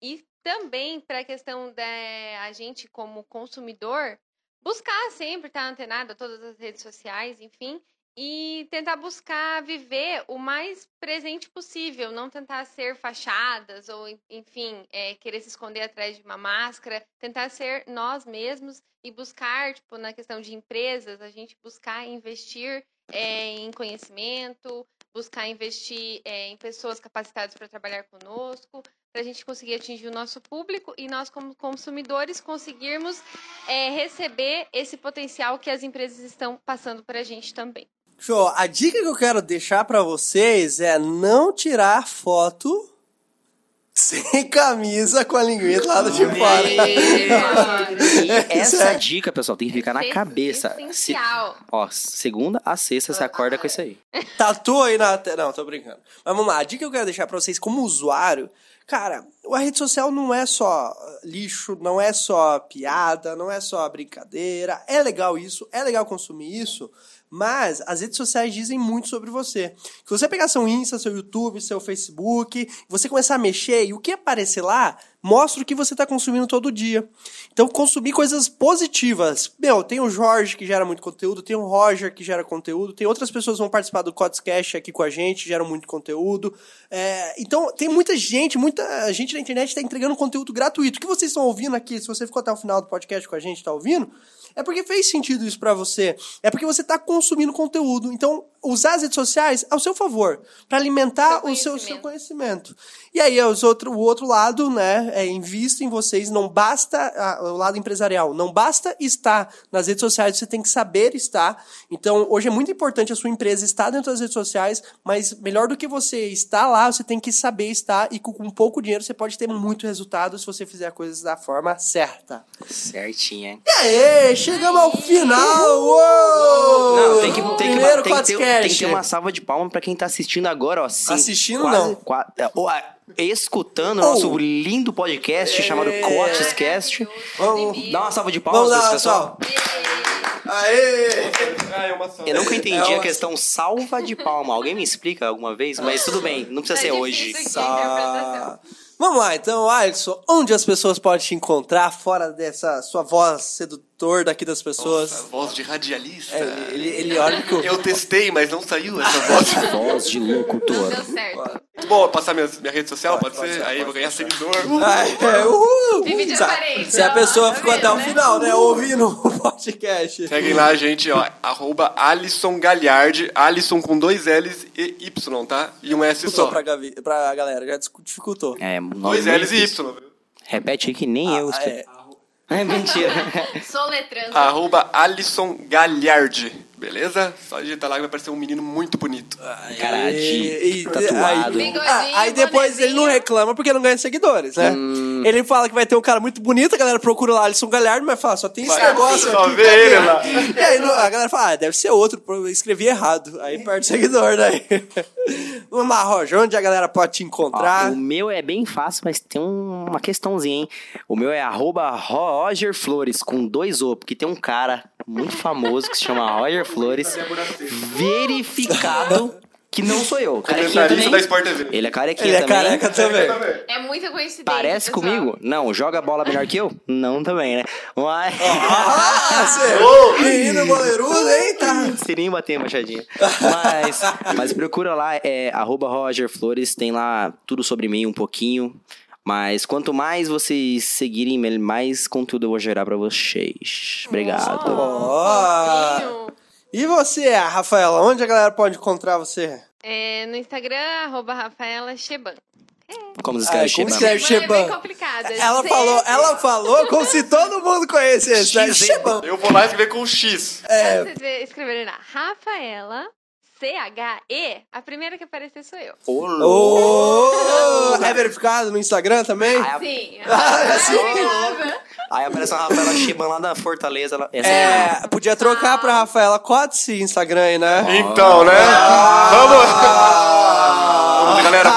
E: E também para a questão da a gente como consumidor buscar sempre estar antenado a todas as redes sociais, enfim, e tentar buscar viver o mais presente possível, não tentar ser fachadas ou, enfim, é, querer se esconder atrás de uma máscara, tentar ser nós mesmos e buscar, tipo, na questão de empresas, a gente buscar investir é, em conhecimento, buscar investir é, em pessoas capacitadas para trabalhar conosco, para a gente conseguir atingir o nosso público e nós, como consumidores, conseguirmos é, receber esse potencial que as empresas estão passando para a gente também.
B: Show. A dica que eu quero deixar pra vocês é não tirar foto sem camisa com a linguinha lá de fora.
D: E essa
B: é-
D: dica, pessoal, tem que ficar na cabeça. Se-
E: Essencial.
D: ó, segunda a sexta você acorda com isso aí.
B: Tatu aí na tela. Não, tô brincando. Mas vamos lá. A dica que eu quero deixar pra vocês como usuário. Cara, a rede social não é só lixo, não é só piada, não é só brincadeira. É legal isso, é legal consumir isso, mas as redes sociais dizem muito sobre você. Se você pegar seu Insta, seu YouTube, seu Facebook, você começar a mexer e o que aparecer lá mostra o que você está consumindo todo dia. Então, consumir coisas positivas. Meu, tem o Jorge que gera muito conteúdo, tem o Roger que gera conteúdo, tem outras pessoas que vão participar do Codscast aqui com a gente, geram muito conteúdo. É, então, tem muita gente, muita gente na internet está entregando conteúdo gratuito. O que vocês estão ouvindo aqui, se você ficou até o final do podcast com a gente, está ouvindo, é porque fez sentido isso para você. É porque você está consumindo conteúdo. Então, usar as redes sociais ao seu favor, para alimentar
E: Seu
B: o seu, seu
E: conhecimento.
B: E aí, os outro, o outro lado, né, é invista em vocês, não basta, ah, o lado empresarial, não basta estar nas redes sociais, você tem que saber estar. Então, hoje é muito importante a sua empresa estar dentro das redes sociais, mas melhor do que você estar lá, você tem que saber estar e com, com pouco dinheiro você pode ter muito resultado se você fizer coisas da forma certa.
D: Certinho, hein?
B: E aí, chegamos ao final! Uou!
D: Não, tem que, tem que,
B: Primeiro
D: tem que ter, tem que ter uma salva de palmas pra quem tá assistindo agora, ó. Sim,
B: Assistindo,
D: quase-
B: não.
D: qua- é, ó, escutando o
B: Oh.
D: nosso lindo podcast chamado
B: É.
D: Coachescast.
B: Vamos-
D: Dá uma salva de palmas
B: Vamos
D: pra
B: lá,
D: esse pessoal.
B: Aê!
C: É.
D: Eu nunca entendi
B: É uma-
D: a questão salva de palma. Alguém me explica alguma vez? Mas tudo bem, não precisa
E: Tá
D: ser hoje.
B: Só- Vamos lá, então, Alisson, onde as pessoas podem te encontrar fora dessa sua voz daqui das pessoas?
C: Nossa, voz de radialista.
B: É, ele, ele olha que o-
C: Eu testei, mas não saiu essa voz.
D: Voz de
E: Não
D: locutor.
E: deu certo.
C: Muito bom, passar minha, minha rede social, pode,
B: pode
C: ser?
B: ser,
C: Aí eu vou ganhar seguidor.
B: Ah, é, uhul!
E: De
B: Se a- Se a pessoa
E: tá
B: ficou
E: vendo,
B: até o
E: né?
B: final, né, ouvindo o podcast.
C: Seguem lá, gente, ó. Arroba Alisson Galhardi. Alisson com dois L's e Y, tá? E um S só.
B: pra, Gavi, pra galera, já dificultou.
D: É,
C: Dois L's e. Y. viu?
D: Repete aí que nem eu
B: Ah,
D: escrevi.
B: é.
D: É mentira.
E: Soletrando.
C: Arroba Alisson Galhardi. Beleza? Só digitar lá que vai aparecer um menino muito bonito.
D: Cara, de
B: E- e-
D: tatuado.
B: Aí,
E: Bigodinho,
B: ah, aí depois ele não reclama porque não ganha seguidores, né?
D: Hum.
B: Ele fala que vai ter um cara muito bonito, a galera procura lá Alisson Galhardo, mas fala, só tem esse
C: Vai,
B: negócio
C: só
B: aqui.
C: vê ele lá.
B: E aí a galera fala, ah, deve ser outro, eu escrevi errado. Aí perde seguidor, né? Vamos lá, Roger, onde a galera pode te
D: Ó,
B: encontrar?
D: o meu é bem fácil, mas tem um- uma questãozinha, hein? O meu é arroba Roger Flores, com dois O, porque tem um cara muito famoso que se chama Roger Flores, verificado que não sou eu. Carequinha
C: Comentarista da. Sport TV.
D: Ele é carequinha
B: Ele é
D: também.
B: careca também.
E: É muita coincidência.
D: Parece
E: pessoal.
D: comigo? Não. Joga bola melhor que eu? Não também, né? Mas...
B: Ah, você, menino boleirudo, eita!
D: Sininho bater machadinha. Mas, mas procura lá, é arroba Roger Flores, tem lá tudo sobre mim um pouquinho. Mas quanto mais vocês seguirem, mais conteúdo eu vou gerar pra vocês. Obrigado.
B: Ó.
E: Fofinho.
B: E você, Rafaela, onde a galera pode encontrar você?
E: É, no Instagram, arroba Rafaela Sheban.
D: Como se
B: Ai,
D: escreve
B: como
D: Sheba?
B: escreve?
E: Sheban é bem
B: Sheban.
E: complicada.
B: Ela falou, ela falou como se todo mundo conhecesse, né?
D: X,
B: Shebão.
C: Eu vou lá escrever com X.
B: É,
E: Vocês escreverem lá, Rafaela, C-H-E, a primeira que aparecer sou eu.
D: Ô.
B: Ô, é verificado no Instagram também?
D: Aí,
E: Sim.
B: Ah, sim.
D: aí aparece uma Rafaela Sheba lá da Fortaleza. Ela, essa
B: É, podia trocar pra Rafaela Cotse Instagram aí, né?
C: Então, né? Vamos! Vamos, galera.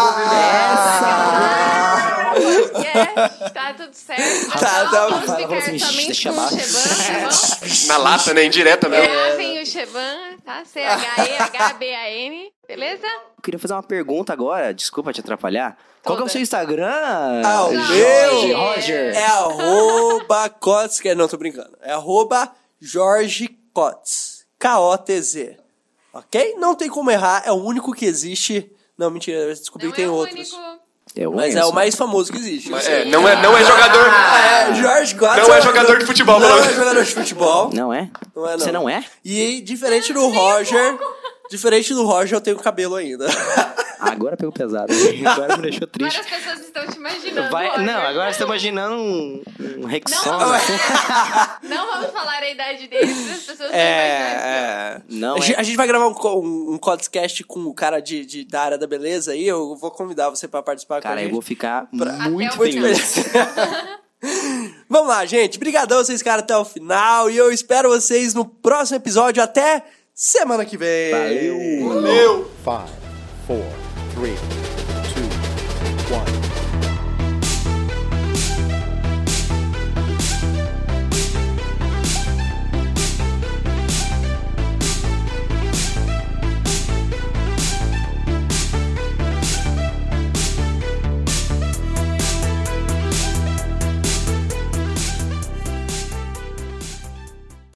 E: Podcast, tá tudo certo.
B: Tá, tá.
E: Vamos ficar
D: assim,
E: somente com o. Sheban, tá?
C: Na lata, né? Indireta mesmo.
E: Gravem o Sheban, tá? C-H-E-H-B-A-N, beleza?
D: Eu queria fazer uma pergunta agora, desculpa te atrapalhar. Qual que é o seu Instagram?
B: Ah, o
D: Jorge,
B: meu
D: Roger.
B: é arroba Cotes, que não, tô brincando. É arroba Jorge Cotes. K-O-T-Z. Ok? Não tem como errar, é o único que existe. Não, mentira, eu descobri
E: Não
B: que tem
E: é o
B: outros.
E: único.
D: Eu
B: Mas é
D: conheço.
B: o mais famoso que existe.
C: Mas, é, não, é, não é jogador.
B: É, Jorge Cotes.
C: Não é jogador de futebol,
B: Não é jogador de futebol.
D: Não é?
B: Não é, não.
D: Você não é?
B: E diferente do Roger, diferente do Roger, eu tenho cabelo ainda.
D: Agora pegou pesado. Agora me deixou triste.
E: Várias pessoas estão te imaginando.
D: Vai,
E: Roger.
D: não, agora você tá imaginando um, um Rexona.
E: Não.
D: assim.
E: Não vamos falar a idade deles, as pessoas imaginar.
B: É, é.
D: Não
B: a,
D: é.
B: gente, a gente vai gravar um, co- um, um podcast com o cara de, de- da área da beleza aí. Eu vou convidar você pra participar com a
D: Cara, eu
B: gente.
D: vou ficar
E: Até
D: muito
E: o
B: Muito
D: feliz.
B: feliz. Vamos lá, gente. Obrigadão vocês ficaram até o final. E eu espero vocês no próximo episódio. Até semana que vem.
D: Valeu!
C: Valeu!
A: 5, 4, 3,